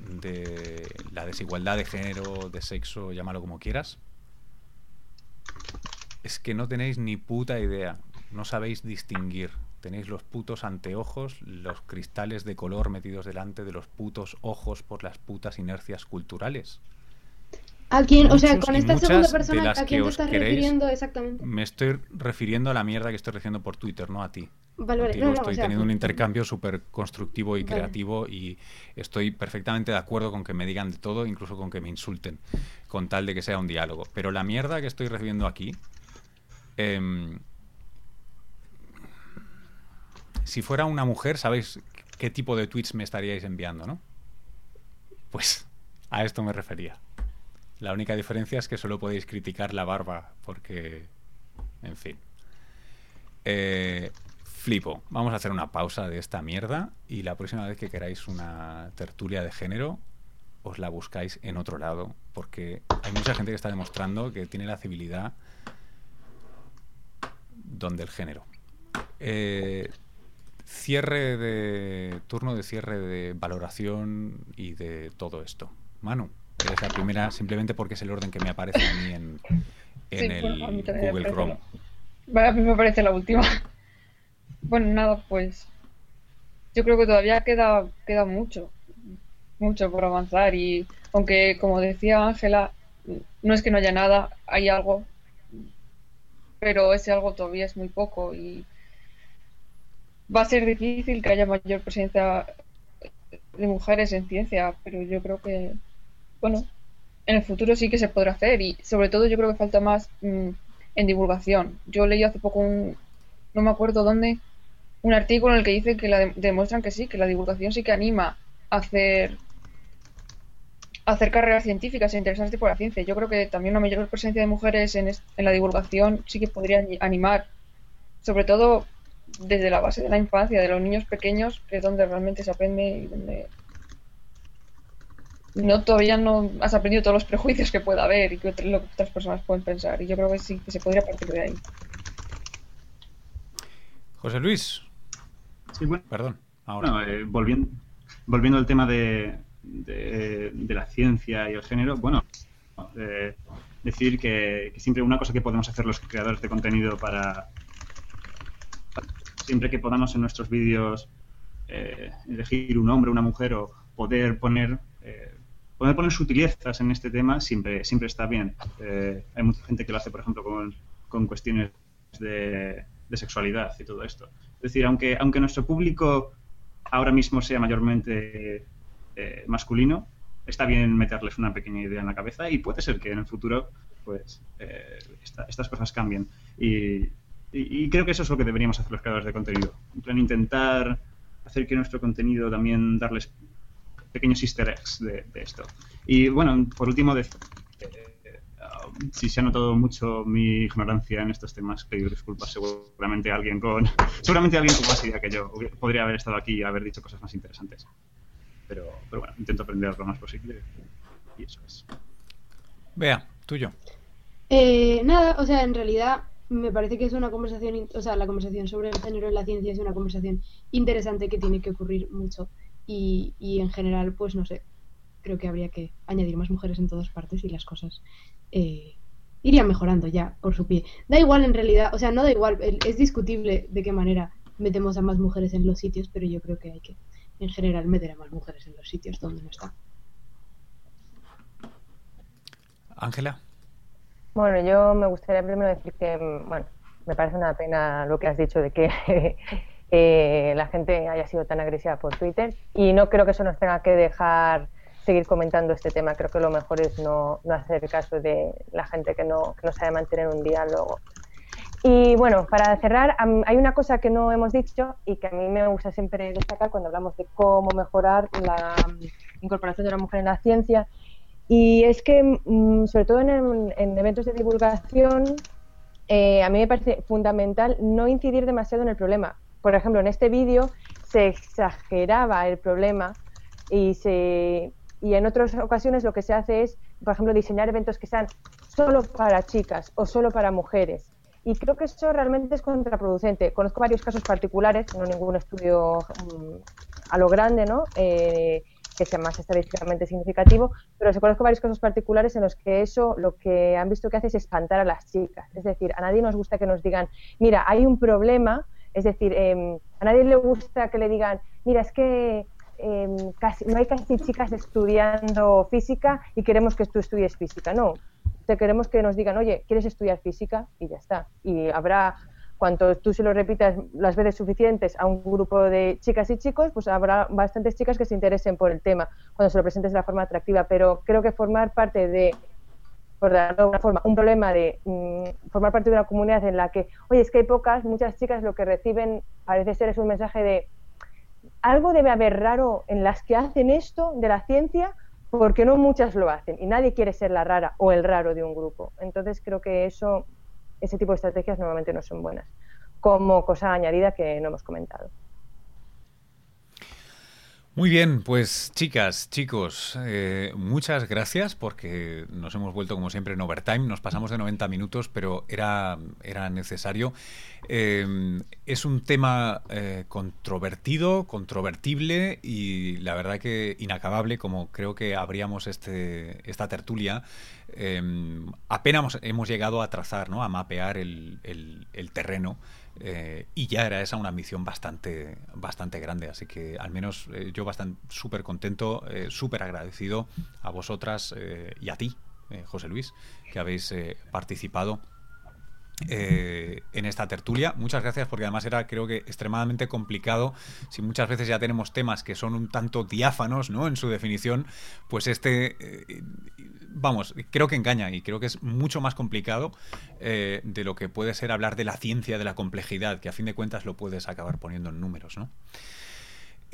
de la desigualdad de género, de sexo, llámalo como quieras, es que no tenéis ni puta idea, no sabéis distinguir. Tenéis los putos anteojos, los cristales de color metidos delante de los putos ojos por las putas inercias culturales. ¿A quién? O sea, muchos con esta segunda persona, ¿a quién que te estás queréis- refiriendo exactamente? Me estoy refiriendo a la mierda que estoy recibiendo por Twitter, no a ti. Vale, vale. No, no, estoy o sea, teniendo un intercambio súper constructivo y Vale. creativo y estoy perfectamente de acuerdo con que me digan de todo, incluso con que me insulten, con tal de que sea un diálogo. Pero la mierda que estoy recibiendo aquí, em, si fuera una mujer, sabéis qué tipo de tweets me estaríais enviando, ¿no? Pues a esto me refería. La única diferencia es que solo podéis criticar la barba, porque, en fin. Eh, flipo. Vamos a hacer una pausa de esta mierda y la próxima vez que queráis una tertulia de género, os la buscáis en otro lado, porque hay mucha gente que está demostrando que tiene la civilidad donde el género. Eh, cierre de turno de cierre de valoración y de todo esto. Manu, eres la primera simplemente porque es el orden que me aparece a mí en, en Sí, el bueno, mí Google Chrome. Vale, a mí me parece la última. <laughs> Bueno, nada, pues yo creo que todavía queda, queda mucho, mucho por avanzar y aunque como decía Ángela, no es que no haya nada, hay algo, pero ese algo todavía es muy poco y va a ser difícil que haya mayor presencia de mujeres en ciencia, pero yo creo que, bueno, en el futuro sí que se podrá hacer y sobre todo yo creo que falta más mm, en divulgación. Yo leí hace poco un, no me acuerdo dónde, un artículo en el que dice que la de- demuestran que sí, que la divulgación sí que anima a hacer a hacer carreras científicas e interesarse por la ciencia. Yo creo que también una mayor presencia de mujeres en, en la divulgación sí que podría animar, sobre todo desde la base de la infancia, de los niños pequeños, que es donde realmente se aprende y donde no todavía no has aprendido todos los prejuicios que pueda haber y que lo que otras personas pueden pensar. Y yo creo que sí que se podría partir de ahí. José Luis, Sí, bueno, perdón, ahora. Eh, volviendo, volviendo al tema de, de- de la ciencia y el género, bueno, eh, decir que, que siempre una cosa que podemos hacer los creadores de contenido para siempre que podamos en nuestros vídeos eh, elegir un hombre, una mujer o poder poner eh, poder poner sutilezas en este tema siempre siempre está bien. Eh, hay mucha gente que lo hace, por ejemplo, con, con cuestiones de, sexualidad y todo esto. Es decir, aunque, aunque nuestro público ahora mismo sea mayormente eh, masculino, está bien meterles una pequeña idea en la cabeza y puede ser que en el futuro pues eh, estas cosas cambien. Y, creo que eso es lo que deberíamos hacer los creadores de contenido. En intentar hacer que nuestro contenido también darles pequeños easter eggs de, esto. Y bueno, por último, de, eh, si se ha notado mucho mi ignorancia en estos temas, pido disculpas. Seguramente alguien con <laughs> seguramente alguien con más idea que yo podría haber estado aquí y haber dicho cosas más interesantes. Pero, pero bueno, intento aprender lo más posible y eso es. Vea, tuyo. Eh, nada, o sea, en realidad me parece que es una conversación, o sea, la conversación sobre el género en la ciencia es una conversación interesante que tiene que ocurrir mucho y, y en general, pues no sé, creo que habría que añadir más mujeres en todas partes y las cosas eh, irían mejorando ya por su pie. Da igual en realidad, o sea, no da igual, es discutible de qué manera metemos a más mujeres en los sitios, pero yo creo que hay que, en general, meter a más mujeres en los sitios donde no están. Ángela. Bueno, yo me gustaría primero decir que, mm, bueno, me parece una pena lo que has dicho de que <laughs> eh, la gente haya sido tan agresiva por Twitter y no creo que eso nos tenga que dejar seguir comentando este tema. Creo que lo mejor es no, no hacer caso de la gente que no, que no sabe mantener un diálogo. Y bueno, para cerrar, hay una cosa que no hemos dicho y que a mí me gusta siempre destacar cuando hablamos de cómo mejorar la mm, incorporación de la mujer en la ciencia y es que, mm, sobre todo en, eventos de divulgación, eh, a mí me parece fundamental no incidir demasiado en el problema. Por ejemplo, en este vídeo se exageraba el problema y, se, y en otras ocasiones lo que se hace es, por ejemplo, diseñar eventos que sean solo para chicas o solo para mujeres. Y creo que eso realmente es contraproducente. Conozco varios casos particulares, no ningún estudio mm, a lo grande, ¿no? Eh, que sea más estadísticamente significativo, pero se conozco varios casos particulares en los que eso lo que han visto que hace es espantar a las chicas. Es decir, a nadie nos gusta que nos digan, mira, hay un problema, es decir, em, a nadie le gusta que le digan, mira, es que em, casi, no hay casi chicas estudiando física y queremos que tú estudies física. No, te queremos que nos digan, oye, ¿quieres estudiar física? Y ya está. Y habrá cuanto tú se lo repitas las veces suficientes a un grupo de chicas y chicos, pues habrá bastantes chicas que se interesen por el tema cuando se lo presentes de la forma atractiva. Pero creo que formar parte de, por darlo de alguna forma, un problema de mm, formar parte de una comunidad en la que, oye, es que hay pocas, muchas chicas lo que reciben parece ser es un mensaje de algo debe haber raro en las que hacen esto de la ciencia porque no muchas lo hacen y nadie quiere ser la rara o el raro de un grupo. Entonces creo que eso ese tipo de estrategias normalmente no son buenas, como cosa añadida que no hemos comentado. Muy bien, pues chicas, chicos, eh, muchas gracias porque nos hemos vuelto como siempre en overtime, nos pasamos de 90 minutos, pero era, era necesario. Eh, es un tema eh, controvertido, controvertible y la verdad que inacabable, como creo que abríamos este, esta tertulia. Apenas hemos llegado a trazar, ¿no? a mapear el, terreno eh, y ya era esa una misión bastante, bastante grande. Así que al menos eh, yo bastante súper contento, eh, súper agradecido a vosotras y a ti, José Luis, que habéis participado. en esta tertulia. Muchas gracias porque además era creo que extremadamente complicado. Si muchas veces ya tenemos temas que son un tanto diáfanos ¿no? en su definición, pues este vamos, creo que engaña y creo que es mucho más complicado eh, de lo que puede ser hablar de la ciencia, de la complejidad, que a fin de cuentas lo puedes acabar poniendo en números, ¿no?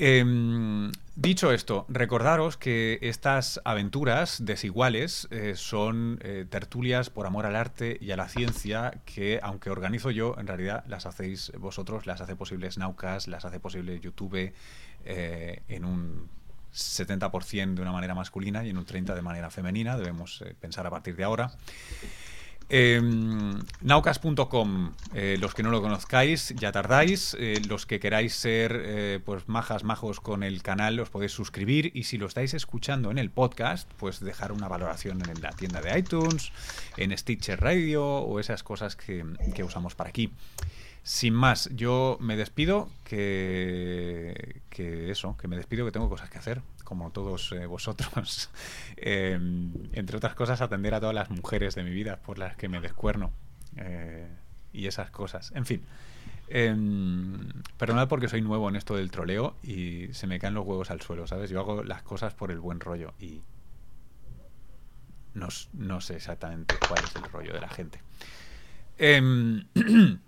Em, dicho esto, recordaros que estas aventuras desiguales eh, son eh, tertulias por amor al arte y a la ciencia que, aunque organizo yo, en realidad las hacéis vosotros, las hace posibles Naucas, las hace posible YouTube en un 70% de una manera masculina y en un 30% de manera femenina, debemos eh, pensar a partir de ahora. Em, naucas.com, eh, los que no lo conozcáis, ya tardáis. Eh, los que queráis ser pues majas, majos con el canal, os podéis suscribir. Y si lo estáis escuchando en el podcast, pues dejar una valoración en la tienda de iTunes, en Stitcher Radio o esas cosas que, que usamos para aquí. Sin más, yo me despido, que, que, eso, que me despido, que tengo cosas que hacer, como todos eh, vosotros. <laughs> Em, entre otras cosas, atender a todas las mujeres de mi vida por las que me descuerno. Eh, y esas cosas. En fin. Eh, perdonad porque soy nuevo en esto del troleo y se me caen los huevos al suelo, ¿sabes? Yo hago las cosas por el buen rollo y no, no sé exactamente cuál es el rollo de la gente. <clears throat>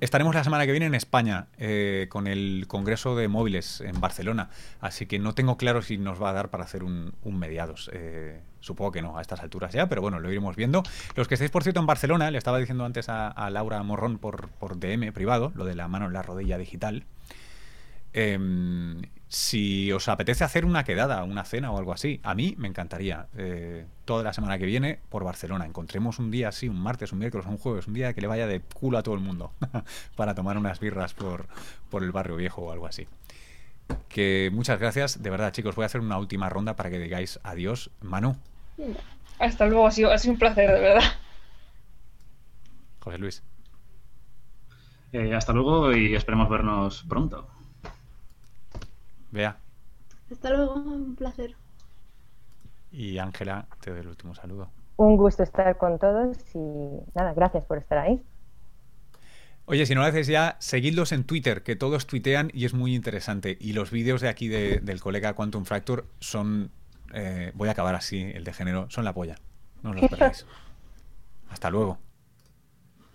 Estaremos la semana que viene en España eh, con el Congreso de Móviles en Barcelona, así que no tengo claro si nos va a dar para hacer un, mediados. Eh, supongo que no, a estas alturas ya, pero bueno, lo iremos viendo. Los que estéis, por cierto, en Barcelona, le estaba diciendo antes a, Laura Morrón por, por DM privado, lo de la mano en la rodilla digital. Em, si os apetece hacer una quedada, una cena o algo así, a mí me encantaría. Eh, toda la semana que viene por Barcelona. Encontremos un día así, un martes, un miércoles, un jueves, un día que le vaya de culo a todo el mundo <laughs> para tomar unas birras por, por el barrio viejo o algo así. Que muchas gracias, de verdad, chicos. Voy a hacer una última ronda para que digáis adiós. Manu. Hasta luego, ha sido, ha sido un placer, de verdad. José Luis. Eh, hasta luego y esperemos vernos pronto. Vea. Hasta luego, un placer. Y Ángela, te doy el último saludo. Un gusto estar con todos y nada, gracias por estar ahí. Oye, si no lo haces ya, seguidlos en Twitter, que todos tuitean y es muy interesante. Y los vídeos de aquí del colega Quantum Fracture son. Eh, voy a acabar así, el de género, son la polla. No os los <laughs> perdáis. Hasta luego.